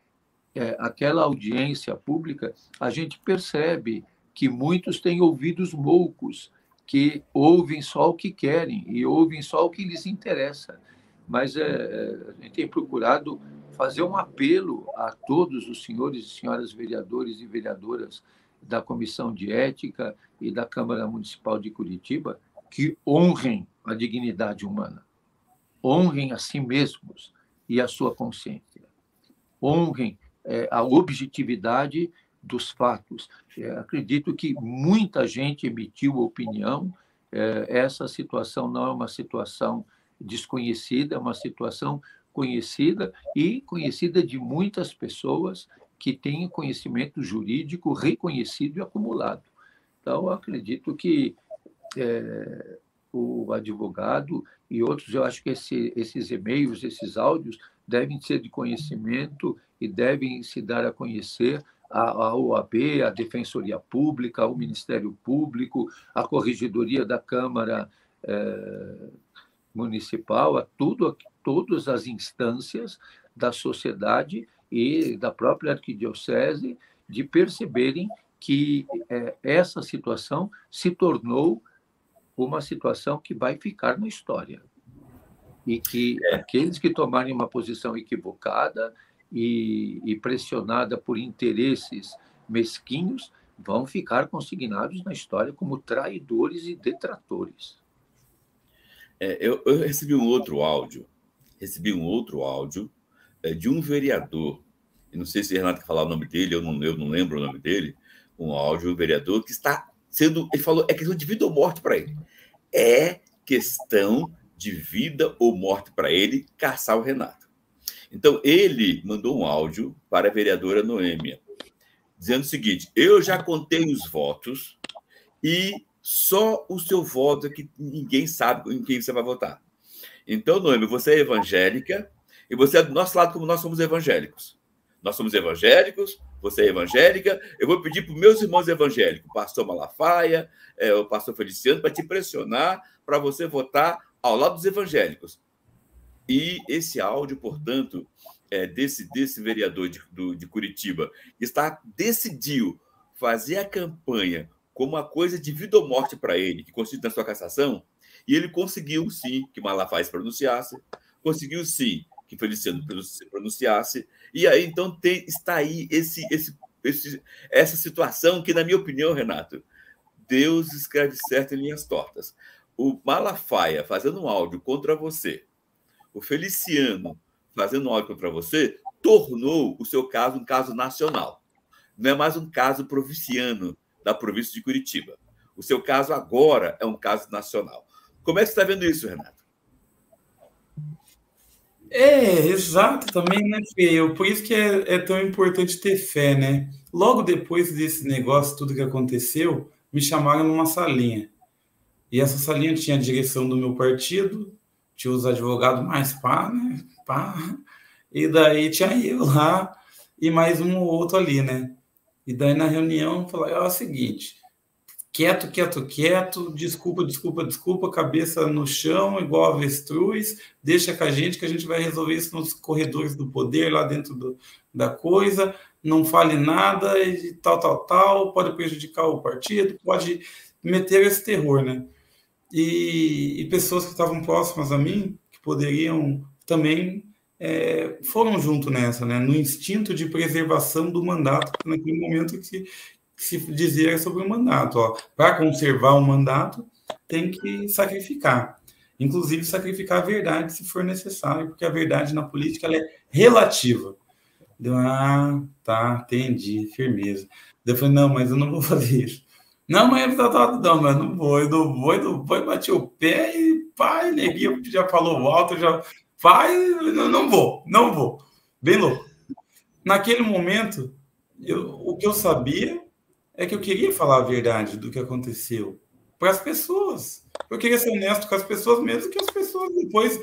é, aquela audiência pública, a gente percebe que muitos têm ouvidos moucos, que ouvem só o que querem e ouvem só o que lhes interessa. Mas é, a gente tem procurado fazer um apelo a todos os senhores e senhoras vereadores e vereadoras da Comissão de Ética e da Câmara Municipal de Curitiba que honrem a dignidade humana honrem a si mesmos e a sua consciência. Honrem é, a objetividade dos fatos. É, acredito que muita gente emitiu opinião. É, essa situação não é uma situação desconhecida, é uma situação conhecida e conhecida de muitas pessoas que têm conhecimento jurídico reconhecido e acumulado. Então, acredito que é, o advogado e outros, eu acho que esse, esses e-mails, esses áudios, devem ser de conhecimento e devem se dar a conhecer à OAB, à Defensoria Pública, ao Ministério Público, à Corregedoria da Câmara eh, Municipal, a tudo, todas as instâncias da sociedade e da própria arquidiocese de perceberem que eh, essa situação se tornou uma situação que vai ficar na história. E que é. aqueles que tomarem uma posição equivocada e, e pressionada por interesses mesquinhos vão ficar consignados na história como traidores e detratores. É, eu, eu, recebi um outro áudio, recebi um outro áudio é, de um vereador, não sei se Renato quer falar o nome dele, eu não, eu não lembro o nome dele, um áudio, um vereador que está sendo. Ele falou, é questão de vida ou morte para ele. É questão de vida ou morte para ele caçar o Renato. Então, ele mandou um áudio para a vereadora Noêmia, dizendo o seguinte: eu já contei os votos e só o seu voto é que ninguém sabe em quem você vai votar. Então, Noêmia, você é evangélica e você é do nosso lado como nós somos evangélicos. Nós somos evangélicos, você é evangélica, eu vou pedir para os meus irmãos evangélicos, o pastor Malafaia, é, o pastor Feliciano, para te pressionar para você votar ao lado dos evangélicos. E esse áudio, portanto, é, desse, desse vereador de, do, de Curitiba, está decidiu fazer a campanha como uma coisa de vida ou morte para ele, que consiste na sua cassação, e ele conseguiu sim que Malafaia se pronunciasse, conseguiu sim que Feliciano se pronunciasse, e aí, então, tem, está aí esse, esse, esse, essa situação que, na minha opinião, Renato, Deus escreve certo em linhas tortas. O Malafaia fazendo um áudio contra você, o Feliciano fazendo um áudio contra você, tornou o seu caso um caso nacional. não é mais um caso provinciano da província de Curitiba. O seu caso agora é um caso nacional. Como é que você está vendo isso, Renato? É, exato, também, né, Fê? Por isso que é, é, tão importante ter fé, né? Logo depois desse negócio, tudo que aconteceu, me chamaram numa salinha. E essa salinha tinha a direção do meu partido, tinha os advogados mais pá, né? Pá. E daí tinha eu lá e mais um ou outro ali, né? E daí na reunião, falei, é o seguinte, quieto, quieto, quieto, desculpa, desculpa, desculpa, cabeça no chão, igual avestruz, deixa com a gente que a gente vai resolver isso nos corredores do poder, lá dentro do, da coisa, não fale nada e tal, tal, tal, pode prejudicar o partido, pode meter esse terror, né? E, e pessoas que estavam próximas a mim, que poderiam também, é, foram junto nessa, né? No instinto de preservação do mandato, naquele momento que se dizia sobre o mandato. Para conservar o mandato, tem que sacrificar. Inclusive, sacrificar a verdade se for necessário, porque a verdade na política ela é relativa. Deu, ah, tá, entendi, firmeza. Eu falei, não, mas eu não vou fazer isso. Não, mas tá, tá, não, mas não vou, eu não vou, eu não vou, bati o pé e pai, neguinho já falou alto, já vai, não, não vou, não vou. Bem louco. Naquele momento, eu, o que eu sabia é que eu queria falar a verdade do que aconteceu para as pessoas. Eu queria ser honesto com as pessoas, mesmo que as pessoas depois,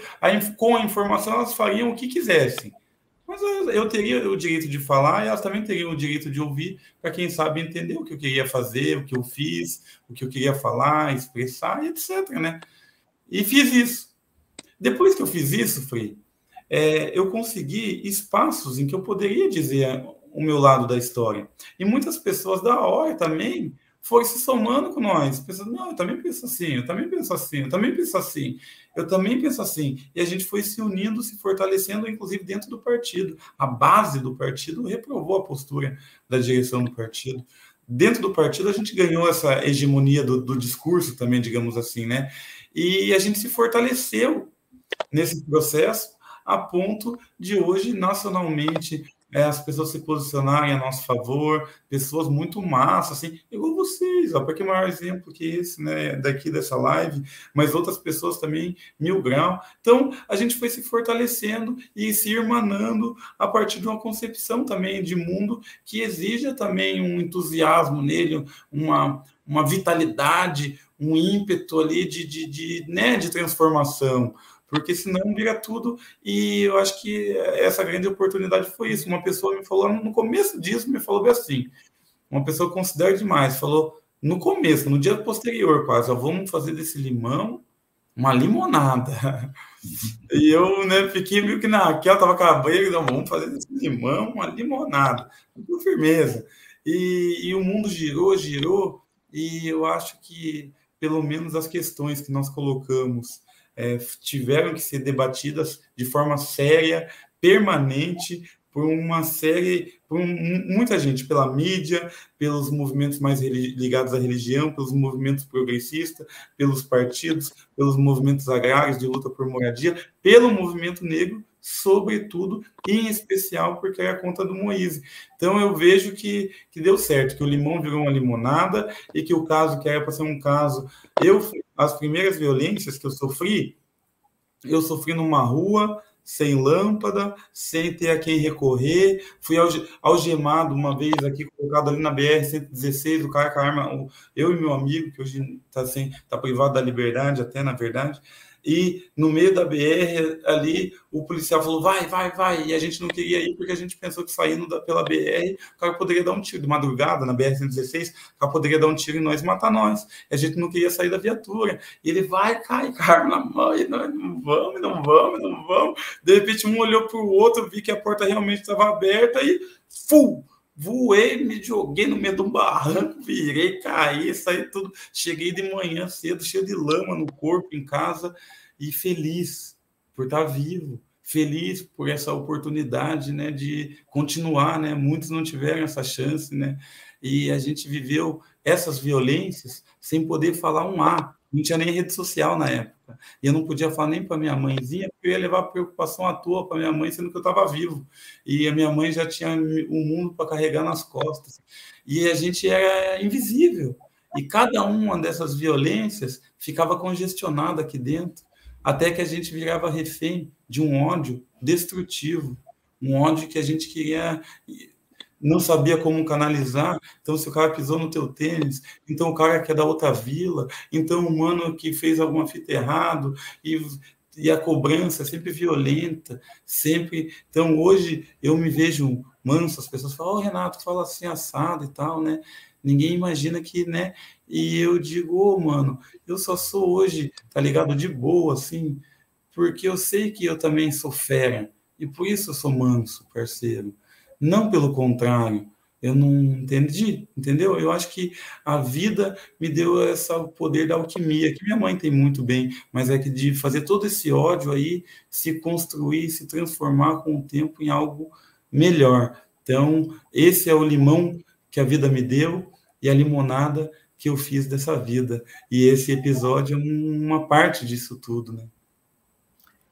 com a informação, elas fariam o que quisessem. Mas eu teria o direito de falar e elas também teriam o direito de ouvir, para quem sabe entender o que eu queria fazer, o que eu fiz, o que eu queria falar, expressar, etc. Né? E fiz isso. Depois que eu fiz isso, Frei, é, eu consegui espaços em que eu poderia dizer o meu lado da história. E muitas pessoas da hora também foram se somando com nós, pensando, não, eu também penso assim, eu também penso assim, eu também penso assim, eu também penso assim. E a gente foi se unindo, se fortalecendo, inclusive dentro do partido. A base do partido reprovou a postura da direção do partido. Dentro do partido, a gente ganhou essa hegemonia do, do discurso também, digamos assim, né? E a gente se fortaleceu nesse processo a ponto de hoje, nacionalmente, é, as pessoas se posicionarem a nosso favor, pessoas muito massas, assim, igual vocês, ó, porque maior exemplo que esse, né, daqui dessa live, mas outras pessoas também, mil grau. Então, a gente foi se fortalecendo e se irmanando a partir de uma concepção também de mundo que exija também um entusiasmo nele, uma, uma vitalidade, um ímpeto ali de, de, de, né, de transformação porque senão vira tudo. E eu acho que essa grande oportunidade foi isso. Uma pessoa me falou no começo disso, me falou assim, uma pessoa considera demais, falou no começo, no dia posterior, quase, ó, vamos fazer desse limão uma limonada. e eu né, fiquei meio que naquela, tava com a banha, não, vamos fazer desse limão uma limonada, com firmeza. E, e o mundo girou, girou, e eu acho que pelo menos as questões que nós colocamos é, tiveram que ser debatidas de forma séria, permanente, por uma série, por muita gente, pela mídia, pelos movimentos mais ligados à religião, pelos movimentos progressistas, pelos partidos, pelos movimentos agrários de luta por moradia, pelo movimento negro, sobretudo, em especial porque é a conta do Moise. Então eu vejo que, que deu certo, que o limão virou uma limonada e que o caso que era para ser um caso, eu as primeiras violências que eu sofri, eu sofri numa rua, sem lâmpada, sem ter a quem recorrer. Fui algemado uma vez aqui, colocado ali na BR-116, o cara com a arma, eu e meu amigo, que hoje está tá privado da liberdade, até na verdade, e no meio da BR ali o policial falou vai, vai, vai, e a gente não queria ir porque a gente pensou que saindo da, pela BR o cara poderia dar um tiro. De madrugada na BR-116, o cara poderia dar um tiro em nós matar nós, e a gente não queria sair da viatura, e ele vai, cai, cara na mão, e nós não vamos, não vamos, não vamos, de repente um olhou para o outro, vi que a porta realmente estava aberta e fu voei, me joguei no meio de um barranco, virei, caí, saí tudo. Cheguei de manhã cedo, cheio de lama no corpo, em casa, e feliz por estar vivo, feliz por essa oportunidade, né, de continuar, né? Muitos não tiveram essa chance, né? E a gente viveu essas violências sem poder falar um A, Não tinha nem rede social na época. E eu não podia falar nem para minha mãezinha, porque eu ia levar preocupação à toa para minha mãe, sendo que eu estava vivo. E a minha mãe já tinha o um mundo para carregar nas costas. E a gente era invisível. E cada uma dessas violências ficava congestionada aqui dentro, até que a gente virava refém de um ódio destrutivo, um ódio que a gente queria não sabia como canalizar, então se o cara pisou no teu tênis, então o cara que é da outra vila, então o mano que fez alguma fita errado e e a cobrança é sempre violenta, sempre. Então hoje eu me vejo manso, as pessoas falam, oh, Renato, fala assim assado e tal, né? Ninguém imagina que, né? E eu digo, ô, oh, mano, eu só sou hoje, tá ligado? De boa, assim, porque eu sei que eu também sou fera, e por isso eu sou manso, parceiro. Não pelo contrário. Eu não entendi, entendeu? Eu acho que a vida me deu esse poder da alquimia, que minha mãe tem muito bem, mas é que de fazer todo esse ódio aí se construir, se transformar com o tempo em algo melhor. Então, esse é o limão que a vida me deu e a limonada que eu fiz dessa vida. E esse episódio é uma parte disso tudo, né?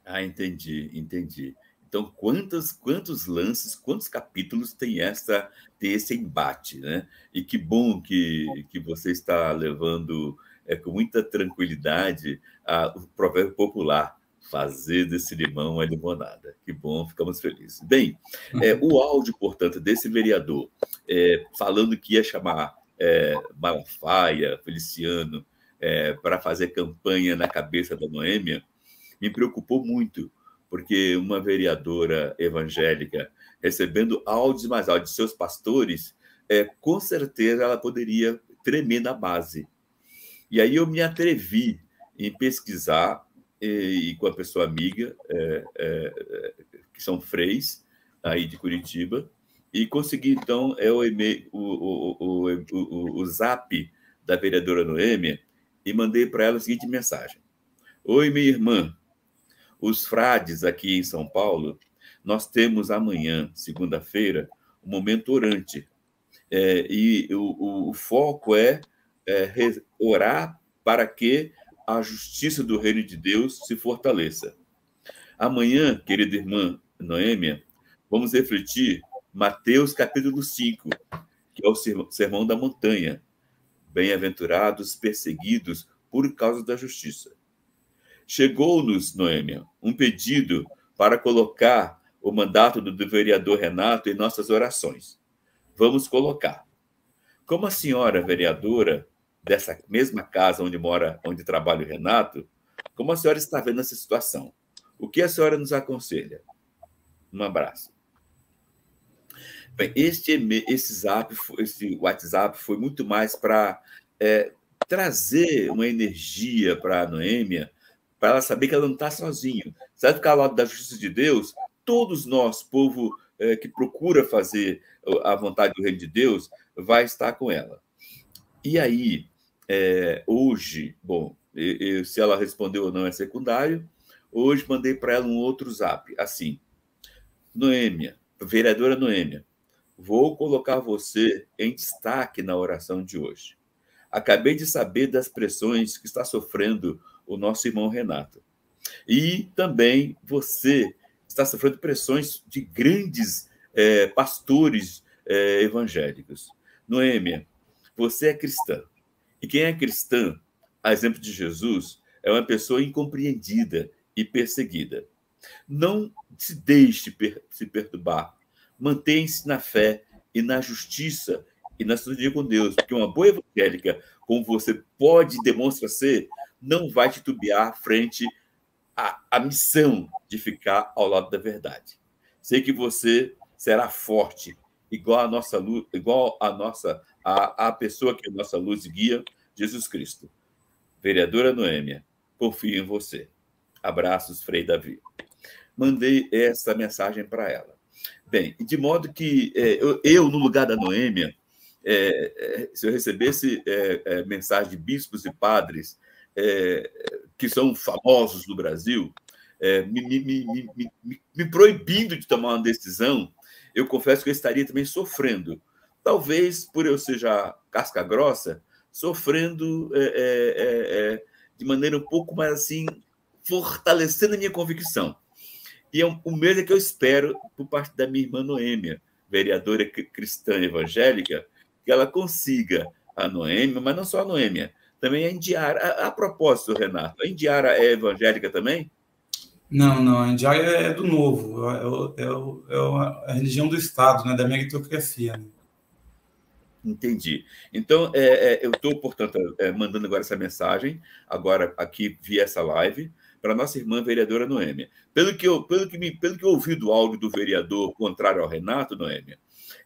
Ah, entendi, entendi. Então, quantos, quantos lances, quantos capítulos tem essa tem esse embate, né? E que bom que, que você está levando é, com muita tranquilidade a, o provérbio popular, fazer desse limão a limonada. Que bom, ficamos felizes. Bem, é, o áudio, portanto, desse vereador é, falando que ia chamar é, Malafaia, Feliciano, é, para fazer campanha na cabeça da Noêmia, me preocupou muito, porque uma vereadora evangélica recebendo áudios mais áudios de seus pastores, é, com certeza ela poderia tremer na base. E aí eu me atrevi em pesquisar, e, e com a pessoa amiga, é, é, que são freis, aí de Curitiba, e consegui, então, é o, e-mail, o, o, o, o, zap da vereadora Noêmia e mandei para ela a seguinte mensagem: Oi, minha irmã, os frades aqui em São Paulo, nós temos amanhã, segunda-feira, um momento orante. É, e o, o, foco é, é orar para que a justiça do reino de Deus se fortaleça. Amanhã, querida irmã Noêmia, vamos refletir Mateus capítulo 5, que é o sermão da montanha. Bem-aventurados perseguidos por causa da justiça. Chegou-nos, Noêmia, um pedido para colocar o mandato do vereador Renato em nossas orações. Vamos colocar. Como a senhora vereadora dessa mesma casa onde mora, onde trabalha o Renato, como a senhora está vendo essa situação? O que a senhora nos aconselha? Um abraço. Bem, este, esse, zap, esse WhatsApp foi muito mais para é, trazer uma energia para a Noêmia, para ela saber que ela não está sozinha. Se ela ficar ao lado da justiça de Deus, todos nós, povo é, que procura fazer a vontade do reino de Deus, vai estar com ela. E aí, é, hoje, bom, eu, se ela respondeu ou não é secundário, hoje mandei para ela um outro zap, assim, Noêmia, vereadora Noêmia, vou colocar você em destaque na oração de hoje. Acabei de saber das pressões que está sofrendo o nosso irmão Renato. E também você está sofrendo pressões de grandes é, pastores é, evangélicos. Noêmia, você é cristã. E quem é cristã, a exemplo de Jesus, é uma pessoa incompreendida e perseguida. Não se deixe per se perturbar. Mantenha-se na fé e na justiça e na sintonia com Deus, porque uma boa evangélica, como você pode demonstrar ser, não vai titubear frente à, à missão de ficar ao lado da verdade. Sei que você será forte, igual a nossa luz, igual a nossa a, a pessoa que é nossa luz guia, Jesus Cristo. Vereadora Noêmia, confio em você. Abraços, Frei Davi. Mandei essa mensagem para ela. Bem, de modo que é, eu, eu, no lugar da Noêmia, é, é, se eu recebesse é, é, mensagem de bispos e padres é, que são famosos no Brasil, é, me, me, me, me, proibindo de tomar uma decisão, eu confesso que eu estaria também sofrendo. Talvez por eu ser já casca grossa, sofrendo é, é, é, é de maneira um pouco mais assim, fortalecendo a minha convicção. E é o mesmo que eu espero por parte da minha irmã Noêmia, vereadora cristã evangélica, que ela consiga a Noêmia, mas não só a Noêmia, também a Indiara. A, a propósito, Renato, a Indiara é evangélica também? Não, não, a Indiara é do novo, é, é, é, é a religião do Estado, né, da meritocracia. Né? Entendi. Então, é, é, eu estou, portanto, é, mandando agora essa mensagem, agora aqui via essa live, para nossa irmã vereadora Noêmia. Pelo que, eu, pelo, que me, pelo que eu ouvi do áudio do vereador contrário ao Renato, Noêmia,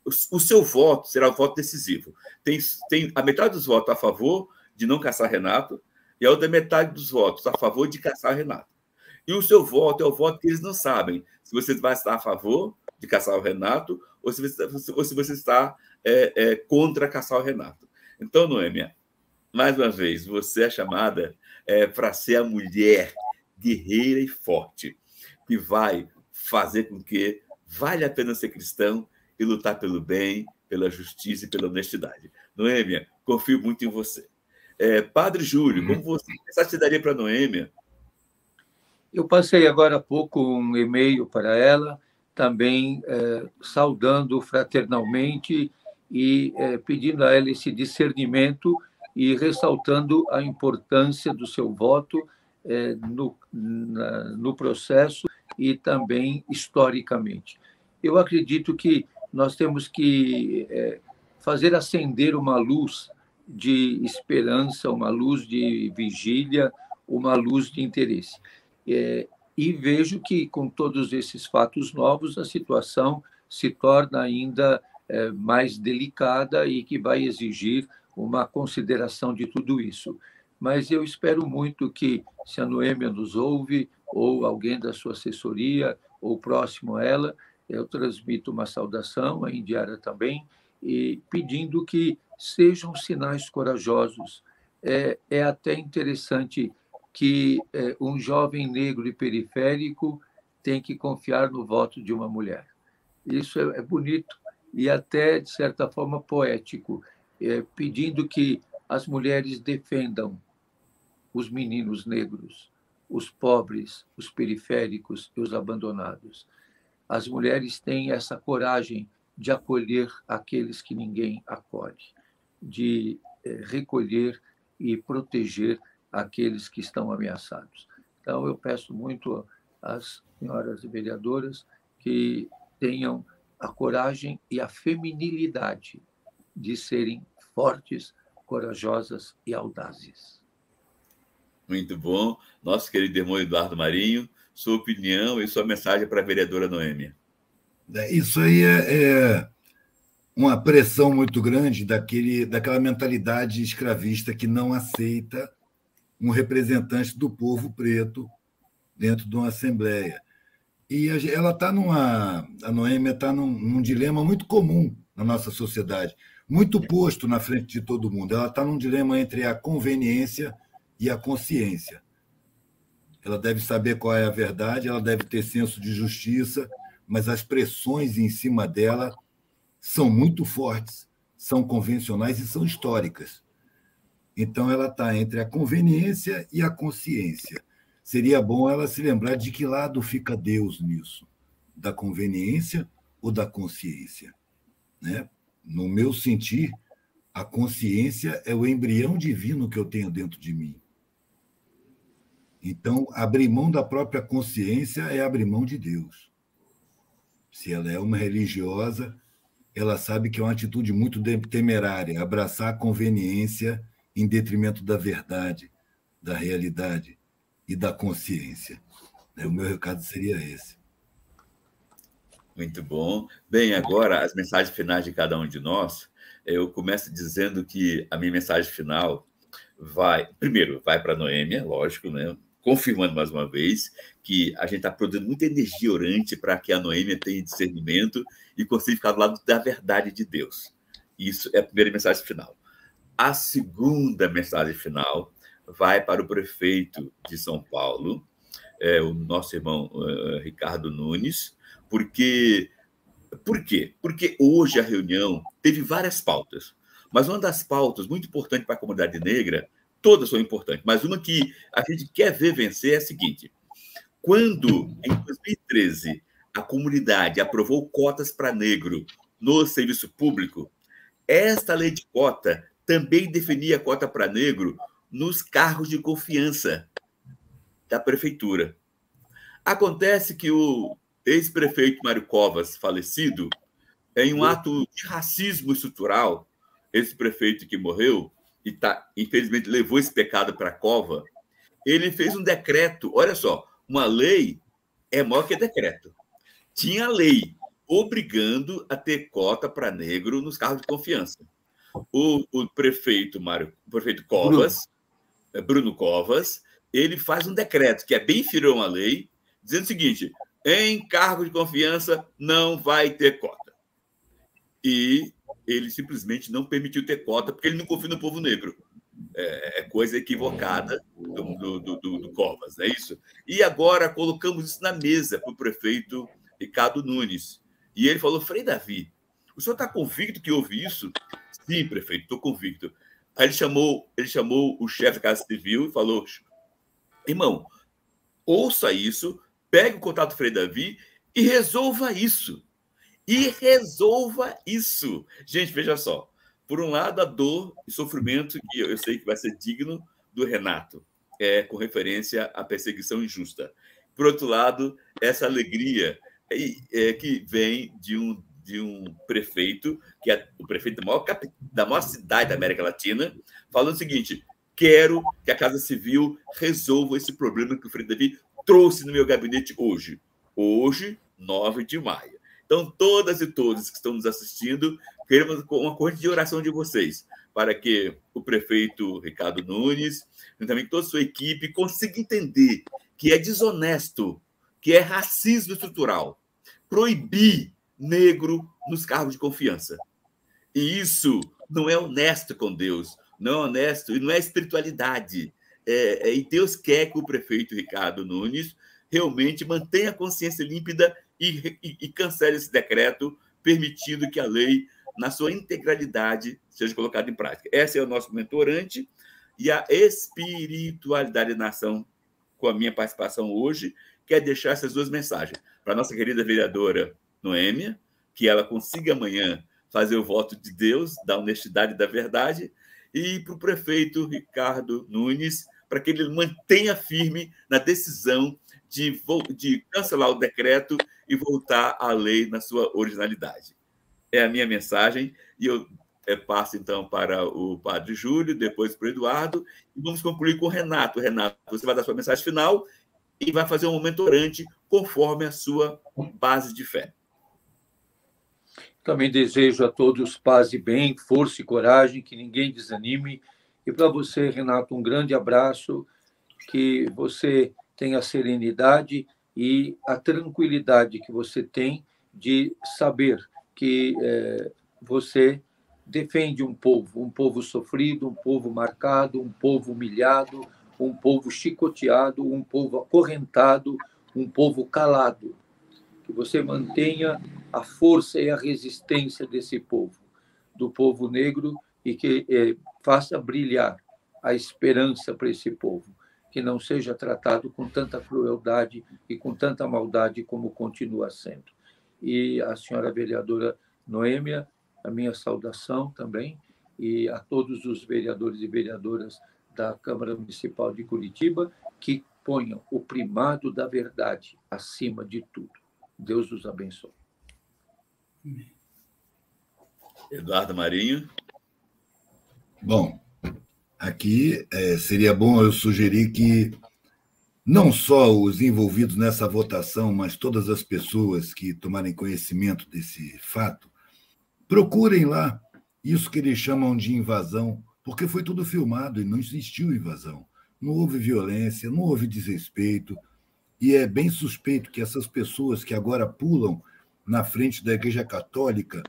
o, o seu voto será o voto decisivo. Tem, tem a metade dos votos a favor de não caçar Renato e a outra metade dos votos a favor de caçar Renato. E o seu voto é o voto que eles não sabem se você vai estar a favor de caçar o Renato ou se você, ou se você está é, é, contra caçar o Renato. Então, Noêmia, mais uma vez, você é chamada é, para ser a mulher guerreira e forte que vai fazer com que vale a pena ser cristão e lutar pelo bem, pela justiça e pela honestidade. Noêmia, confio muito em você. É, Padre Júlio, uhum. como você mensagem daria para Noêmia? Eu passei agora há pouco um e-mail para ela, também é, saudando fraternalmente e é, pedindo a ela esse discernimento e ressaltando a importância do seu voto é, no, na, no processo e também historicamente. Eu acredito que nós temos que é, fazer acender uma luz de esperança, uma luz de vigília, uma luz de interesse. É, e vejo que, com todos esses fatos novos, a situação se torna ainda é, mais delicada e que vai exigir uma consideração de tudo isso. Mas eu espero muito que, se a Noêmia nos ouve, ou alguém da sua assessoria, ou próximo a ela, eu transmito uma saudação, a Indiara também, e pedindo que sejam sinais corajosos. É, é até interessante que é, um jovem negro e periférico tem que confiar no voto de uma mulher. Isso é, é bonito e até, de certa forma, poético, é, pedindo que as mulheres defendam os meninos negros, os pobres, os periféricos e os abandonados. As mulheres têm essa coragem de acolher aqueles que ninguém acolhe, de é, recolher e proteger aqueles que estão ameaçados. Então, eu peço muito às senhoras vereadoras que tenham a coragem e a feminilidade de serem fortes, corajosas e audazes. Muito bom. Nosso querido irmão Eduardo Marinho, sua opinião e sua mensagem para a vereadora Noêmia. É, isso aí é, é, uma pressão muito grande daquele, daquela mentalidade escravista que não aceita um representante do povo preto dentro de uma assembleia. E ela está numa. A Noêmia está num, num, dilema muito comum na nossa sociedade, muito posto na frente de todo mundo. Ela está num dilema entre a conveniência e a consciência. Ela deve saber qual é a verdade, ela deve ter senso de justiça, mas as pressões em cima dela são muito fortes, são convencionais e são históricas. Então, ela está entre a conveniência e a consciência. Seria bom ela se lembrar de que lado fica Deus nisso: da conveniência ou da consciência. Né? No meu sentir, a consciência é o embrião divino que eu tenho dentro de mim. Então, abrir mão da própria consciência é abrir mão de Deus. Se ela é uma religiosa, ela sabe que é uma atitude muito temerária abraçar a conveniência em detrimento da verdade, da realidade e da consciência. O meu recado seria esse. Muito bom. Bem, agora as mensagens finais de cada um de nós. Eu começo dizendo que a minha mensagem final vai, primeiro, vai para Noêmia, lógico, né? Confirmando mais uma vez que a gente está produzindo muita energia orante para que a Noêmia tenha discernimento e consiga ficar do lado da verdade de Deus. Isso é a primeira mensagem final. A segunda mensagem final vai para o prefeito de São Paulo, é, o nosso irmão uh, Ricardo Nunes, porque por quê? Porque hoje a reunião teve várias pautas, mas uma das pautas muito importante para a comunidade negra todas são importantes, mas uma que a gente quer ver vencer é a seguinte: quando, em 2013, a comunidade aprovou cotas para negro no serviço público, esta lei de cota também definia cota para negro nos cargos de confiança da prefeitura. Acontece que o ex-prefeito Mário Covas, falecido, em um ato de racismo estrutural, esse prefeito que morreu e tá, infelizmente levou esse pecado para a cova, ele fez um decreto. Olha só, uma lei é maior que decreto. Tinha lei obrigando a ter cota para negro nos cargos de confiança. O, o prefeito Mário, o prefeito Covas, Bruno. Bruno Covas, ele faz um decreto que é bem inferior a lei, dizendo o seguinte: em cargo de confiança não vai ter cota. E ele simplesmente não permitiu ter cota porque ele não confia no povo negro. É, é coisa equivocada do, do, do, do Covas, é isso? E agora colocamos isso na mesa para o prefeito Ricardo Nunes. E ele falou: Frei Davi, o senhor está convicto que houve isso? Sim, prefeito, estou convicto. Aí ele chamou, ele chamou o chefe da Casa Civil e falou: irmão, ouça isso, pegue o contato do Frei Davi e resolva isso. E resolva isso. Gente, veja só. Por um lado, a dor e sofrimento que eu sei que vai ser digno do Renato, é, com referência à perseguição injusta. Por outro lado, essa alegria é, que vem de um, de um prefeito, que é o prefeito da maior, da maior cidade da América Latina, falando o seguinte: quero que a Casa Civil resolva esse problema que o Frei Davi trouxe no meu gabinete hoje. Hoje, 9 de maio. Então, todas e todos que estão nos assistindo, queremos uma corrente de oração de vocês, para que o prefeito Ricardo Nunes, e também toda a sua equipe, consiga entender que é desonesto, que é racismo estrutural, proibir negro nos cargos de confiança. E isso não é honesto com Deus, não é honesto e não é espiritualidade. É, é, e Deus quer que o prefeito Ricardo Nunes realmente mantenha a consciência límpida e, e, e cancele esse decreto, permitindo que a lei, na sua integralidade, seja colocada em prática. Esse é o nosso mentorante e a espiritualidade da nação, com a minha participação hoje, quer deixar essas duas mensagens. Para nossa querida vereadora Noêmia, que ela consiga amanhã fazer o voto de Deus, da honestidade e da verdade, e para o prefeito Ricardo Nunes, para que ele mantenha firme na decisão de, de cancelar o decreto e voltar à lei na sua originalidade. É a minha mensagem, e eu é, passo então para o Padre Júlio, depois para o Eduardo, e vamos concluir com o Renato. Renato, você vai dar sua mensagem final e vai fazer um momento orante conforme a sua base de fé. Também desejo a todos paz e bem, força e coragem, que ninguém desanime. E para você, Renato, um grande abraço, que você tenha serenidade e a tranquilidade que você tem de saber que é, você defende um povo, um povo sofrido, um povo marcado, um povo humilhado, um povo chicoteado, um povo acorrentado, um povo calado. Que você mantenha a força e a resistência desse povo, do povo negro, e que eh, faça brilhar a esperança para esse povo, que não seja tratado com tanta crueldade e com tanta maldade como continua sendo. E a senhora vereadora Noêmia, a minha saudação também, e a todos os vereadores e vereadoras da Câmara Municipal de Curitiba, que ponham o primado da verdade acima de tudo. Deus os abençoe. Eduardo Marinho. Bom, aqui é, seria bom eu sugerir que não só os envolvidos nessa votação, mas todas as pessoas que tomarem conhecimento desse fato, procurem lá isso que eles chamam de invasão, porque foi tudo filmado e não existiu invasão. Não houve violência, não houve desrespeito, e é bem suspeito que essas pessoas que agora pulam na frente da Igreja Católica,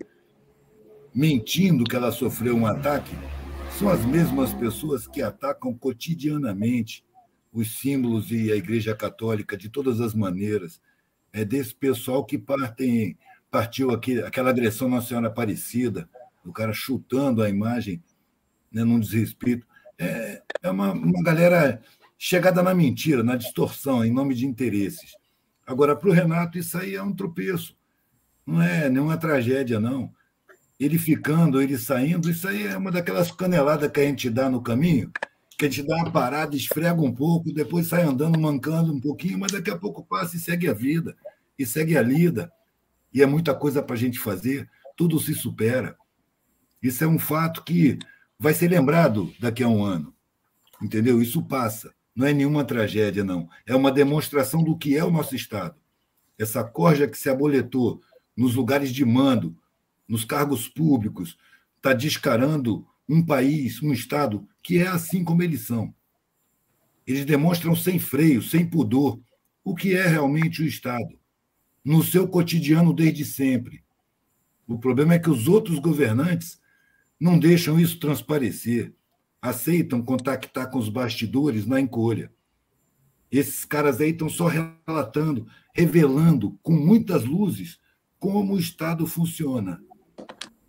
mentindo que ela sofreu um ataque, são as mesmas pessoas que atacam cotidianamente os símbolos e a Igreja Católica de todas as maneiras. É desse pessoal que partem, partiu aqui, aquela agressão na Senhora Aparecida, o cara chutando a imagem, né, num desrespeito. é, é uma, uma galera chegada na mentira, na distorção, em nome de interesses. Agora, para o Renato, isso aí é um tropeço. Não é nenhuma tragédia, não. Ele ficando, ele saindo, isso aí é uma daquelas caneladas que a gente dá no caminho, que a gente dá uma parada, esfrega um pouco, depois sai andando, mancando um pouquinho, mas daqui a pouco passa e segue a vida, e segue a lida. E é muita coisa para a gente fazer, tudo se supera. Isso é um fato que vai ser lembrado daqui a um ano. Entendeu? Isso passa. Não é nenhuma tragédia, não. É uma demonstração do que é o nosso Estado. Essa corja que se aboletou nos lugares de mando, nos cargos públicos, está descarando um país, um Estado que é assim como eles são. Eles demonstram sem freio, sem pudor, o que é realmente o Estado, no seu cotidiano desde sempre. O problema é que os outros governantes não deixam isso transparecer aceitam contactar com os bastidores na encolha. Esses caras aí estão só relatando, revelando com muitas luzes como o Estado funciona.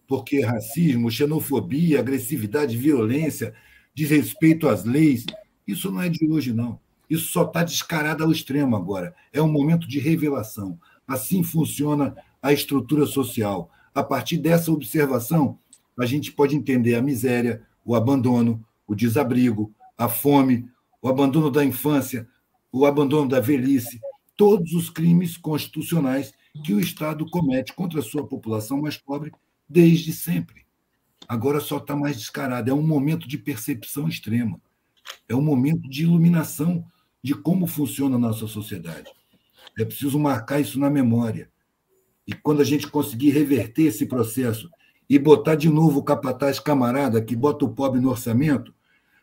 Porque racismo, xenofobia, agressividade, violência, desrespeito às leis, isso não é de hoje, não. Isso só está descarado ao extremo agora. É um momento de revelação. Assim funciona a estrutura social. A partir dessa observação, a gente pode entender a miséria, o abandono, o desabrigo, a fome, o abandono da infância, o abandono da velhice, todos os crimes constitucionais que o Estado comete contra a sua população mais pobre desde sempre. Agora só está mais descarado. É um momento de percepção extrema. É um momento de iluminação de como funciona a nossa sociedade. É preciso marcar isso na memória. E quando a gente conseguir reverter esse processo e botar de novo o capataz camarada que bota o pobre no orçamento,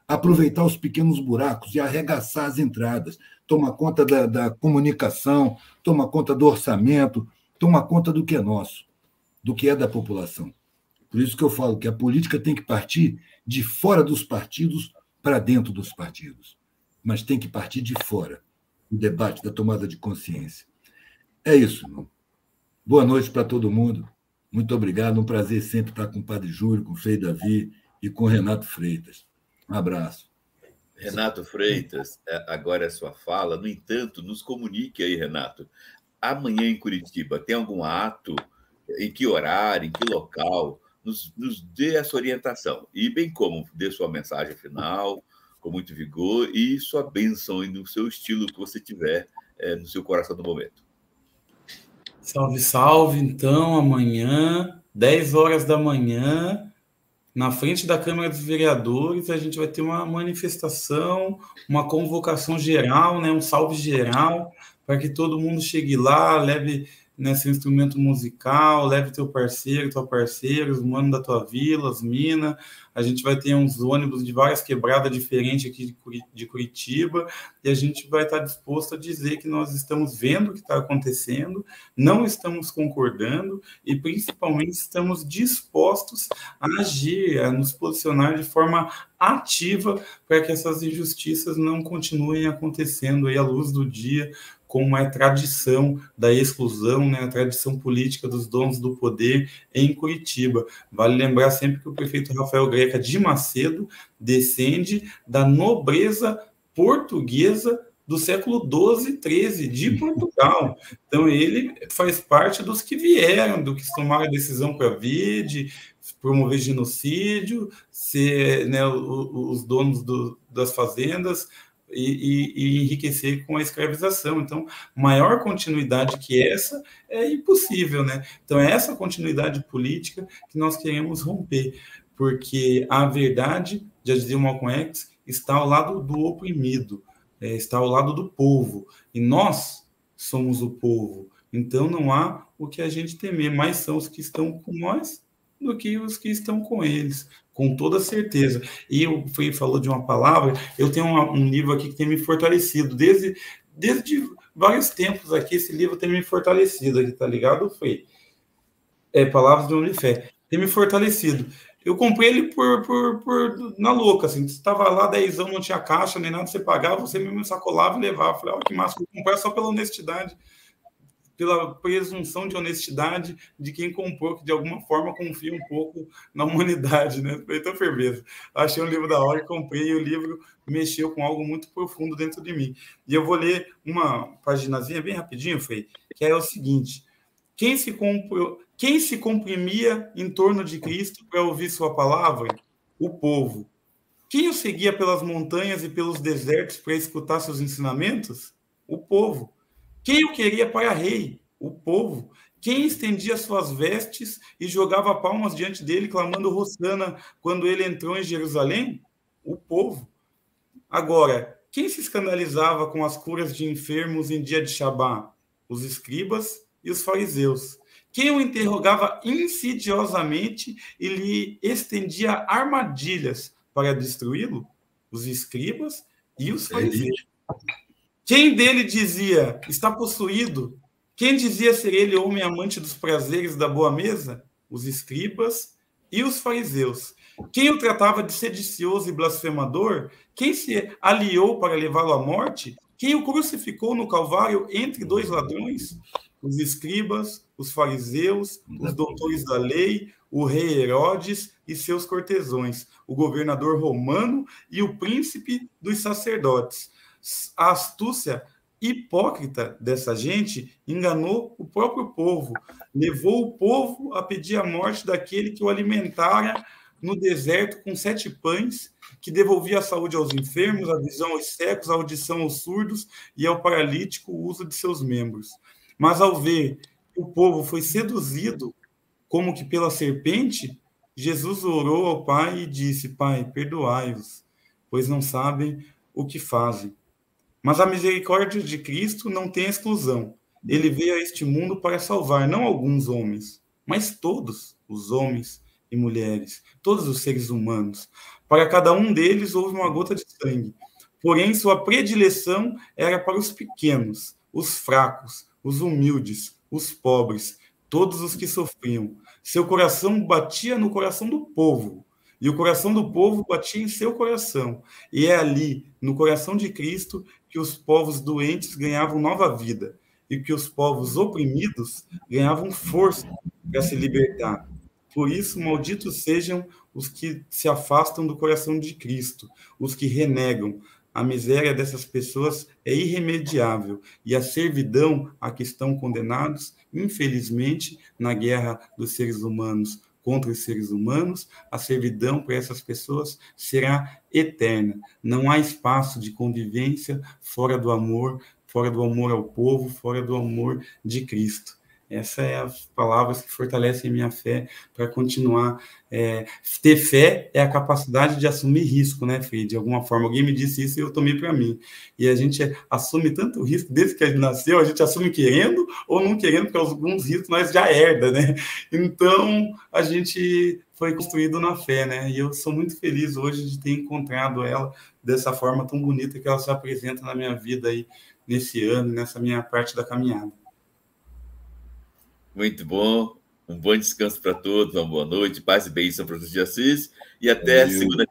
aproveitar os pequenos buracos e arregaçar as entradas, toma conta da, da comunicação, toma conta do orçamento, toma conta do que é nosso, do que é da população. Por isso que eu falo que a política tem que partir de fora dos partidos para dentro dos partidos, mas tem que partir de fora, o debate da tomada de consciência. É isso, irmão. Boa noite para todo mundo. Muito obrigado. Um prazer sempre estar com o Padre Júlio, com o Frei Davi e com o Renato Freitas. Um abraço. Renato Freitas, é, agora é sua fala. No entanto, nos comunique aí, Renato. Amanhã em Curitiba, tem algum ato? Em que horário? Em que local? Nos, nos dê essa orientação. E bem como dê sua mensagem final, com muito vigor, e sua bênção e no seu estilo que você tiver é, no seu coração no momento. Salve, salve. Então, amanhã, 10 horas da manhã, na frente da Câmara dos Vereadores, a gente vai ter uma manifestação, uma convocação geral, né, um salve geral, para que todo mundo chegue lá, leve né, seu instrumento musical, leve teu parceiro, tua parceira, os manos da tua vila, as minas. A gente vai ter uns ônibus de várias quebradas diferentes aqui de Curitiba e a gente vai estar disposto a dizer que nós estamos vendo o que está acontecendo, não estamos concordando e principalmente estamos dispostos a agir, a nos posicionar de forma ativa para que essas injustiças não continuem acontecendo aí à luz do dia, como é tradição da exclusão, né, a tradição política dos donos do poder em Curitiba. Vale lembrar sempre que o prefeito Rafael Greca de Macedo descende da nobreza portuguesa do século 12, 13 de Portugal. Então ele faz parte dos que vieram, do que tomaram a decisão para vir, de promover genocídio, ser né, os donos do, das fazendas, e, e, e, enriquecer com a escravização. Então, maior continuidade que essa é impossível, né? Então, é essa continuidade política que nós queremos romper, porque a verdade, já dizia o Malcolm X, está ao lado do oprimido, é, está ao lado do povo, e nós somos o povo. Então, não há o que a gente temer, mais são os que estão com nós do que os que estão com eles com toda certeza. E o Frei falou de uma palavra, eu tenho um, um livro aqui que tem me fortalecido, desde, desde vários tempos aqui, esse livro tem me fortalecido aqui, tá ligado, Frei? É, Palavras do Homem de Fé. Tem me fortalecido. Eu comprei ele por, por, por na louca, assim, estava lá, dezão, não tinha caixa, nem nada, você pagava, você mesmo sacolava e levava. olha que massa, vou comprar só pela honestidade. Pela presunção de honestidade de quem comprou, que de alguma forma confia um pouco na humanidade, né? Então, firmeza. Achei um livro da hora, comprei e o livro mexeu com algo muito profundo dentro de mim. E eu vou ler uma paginazinha bem rapidinho, Fei, que é o seguinte: quem se, comprou, quem se comprimia em torno de Cristo para ouvir sua palavra? O povo. Quem o seguia pelas montanhas e pelos desertos para escutar seus ensinamentos? O povo. Quem o queria para rei? O povo. Quem estendia suas vestes e jogava palmas diante dele, clamando Rosana quando ele entrou em Jerusalém? O povo. Agora, quem se escandalizava com as curas de enfermos em dia de Shabá? Os escribas e os fariseus. Quem o interrogava insidiosamente e lhe estendia armadilhas para destruí-lo? Os escribas e os fariseus. Quem dele dizia, está possuído? Quem dizia ser ele homem amante dos prazeres da boa mesa? Os escribas e os fariseus. Quem o tratava de sedicioso e blasfemador? Quem se aliou para levá-lo à morte? Quem o crucificou no Calvário entre dois ladrões? Os escribas, os fariseus, os doutores da lei, o rei Herodes e seus cortesões, o governador romano e o príncipe dos sacerdotes a astúcia hipócrita dessa gente enganou o próprio povo, levou o povo a pedir a morte daquele que o alimentara no deserto com sete pães, que devolvia a saúde aos enfermos, a visão aos cegos, a audição aos surdos e ao paralítico o uso de seus membros. Mas ao ver que o povo foi seduzido como que pela serpente, Jesus orou ao Pai e disse: Pai, perdoai-os, pois não sabem o que fazem. Mas a misericórdia de Cristo não tem exclusão. Ele veio a este mundo para salvar não alguns homens, mas todos os homens e mulheres, todos os seres humanos. Para cada um deles houve uma gota de sangue. Porém, sua predileção era para os pequenos, os fracos, os humildes, os pobres, todos os que sofriam. Seu coração batia no coração do povo, e o coração do povo batia em seu coração. E é ali, no coração de Cristo, que os povos doentes ganhavam nova vida e que os povos oprimidos ganhavam força para se libertar. Por isso, malditos sejam os que se afastam do coração de Cristo, os que renegam. A miséria dessas pessoas é irremediável e a servidão a que estão condenados, infelizmente, na guerra dos seres humanos contra os seres humanos, a servidão para essas pessoas será eterna. Não há espaço de convivência fora do amor, fora do amor ao povo, fora do amor de Cristo. Essas é as palavras que fortalecem minha fé para continuar. É, ter fé é a capacidade de assumir risco, né, Fred? De alguma forma. Alguém me disse isso e eu tomei para mim. E a gente assume tanto risco desde que a gente nasceu, a gente assume querendo ou não querendo, porque alguns riscos nós já herda, né? Então, a gente foi construído na fé, né? E eu sou muito feliz hoje de ter encontrado ela dessa forma tão bonita que ela se apresenta na minha vida aí nesse ano, nessa minha parte da caminhada. Muito bom. Um bom descanso para todos, uma boa noite, paz e bênção para os de Assis. E até segunda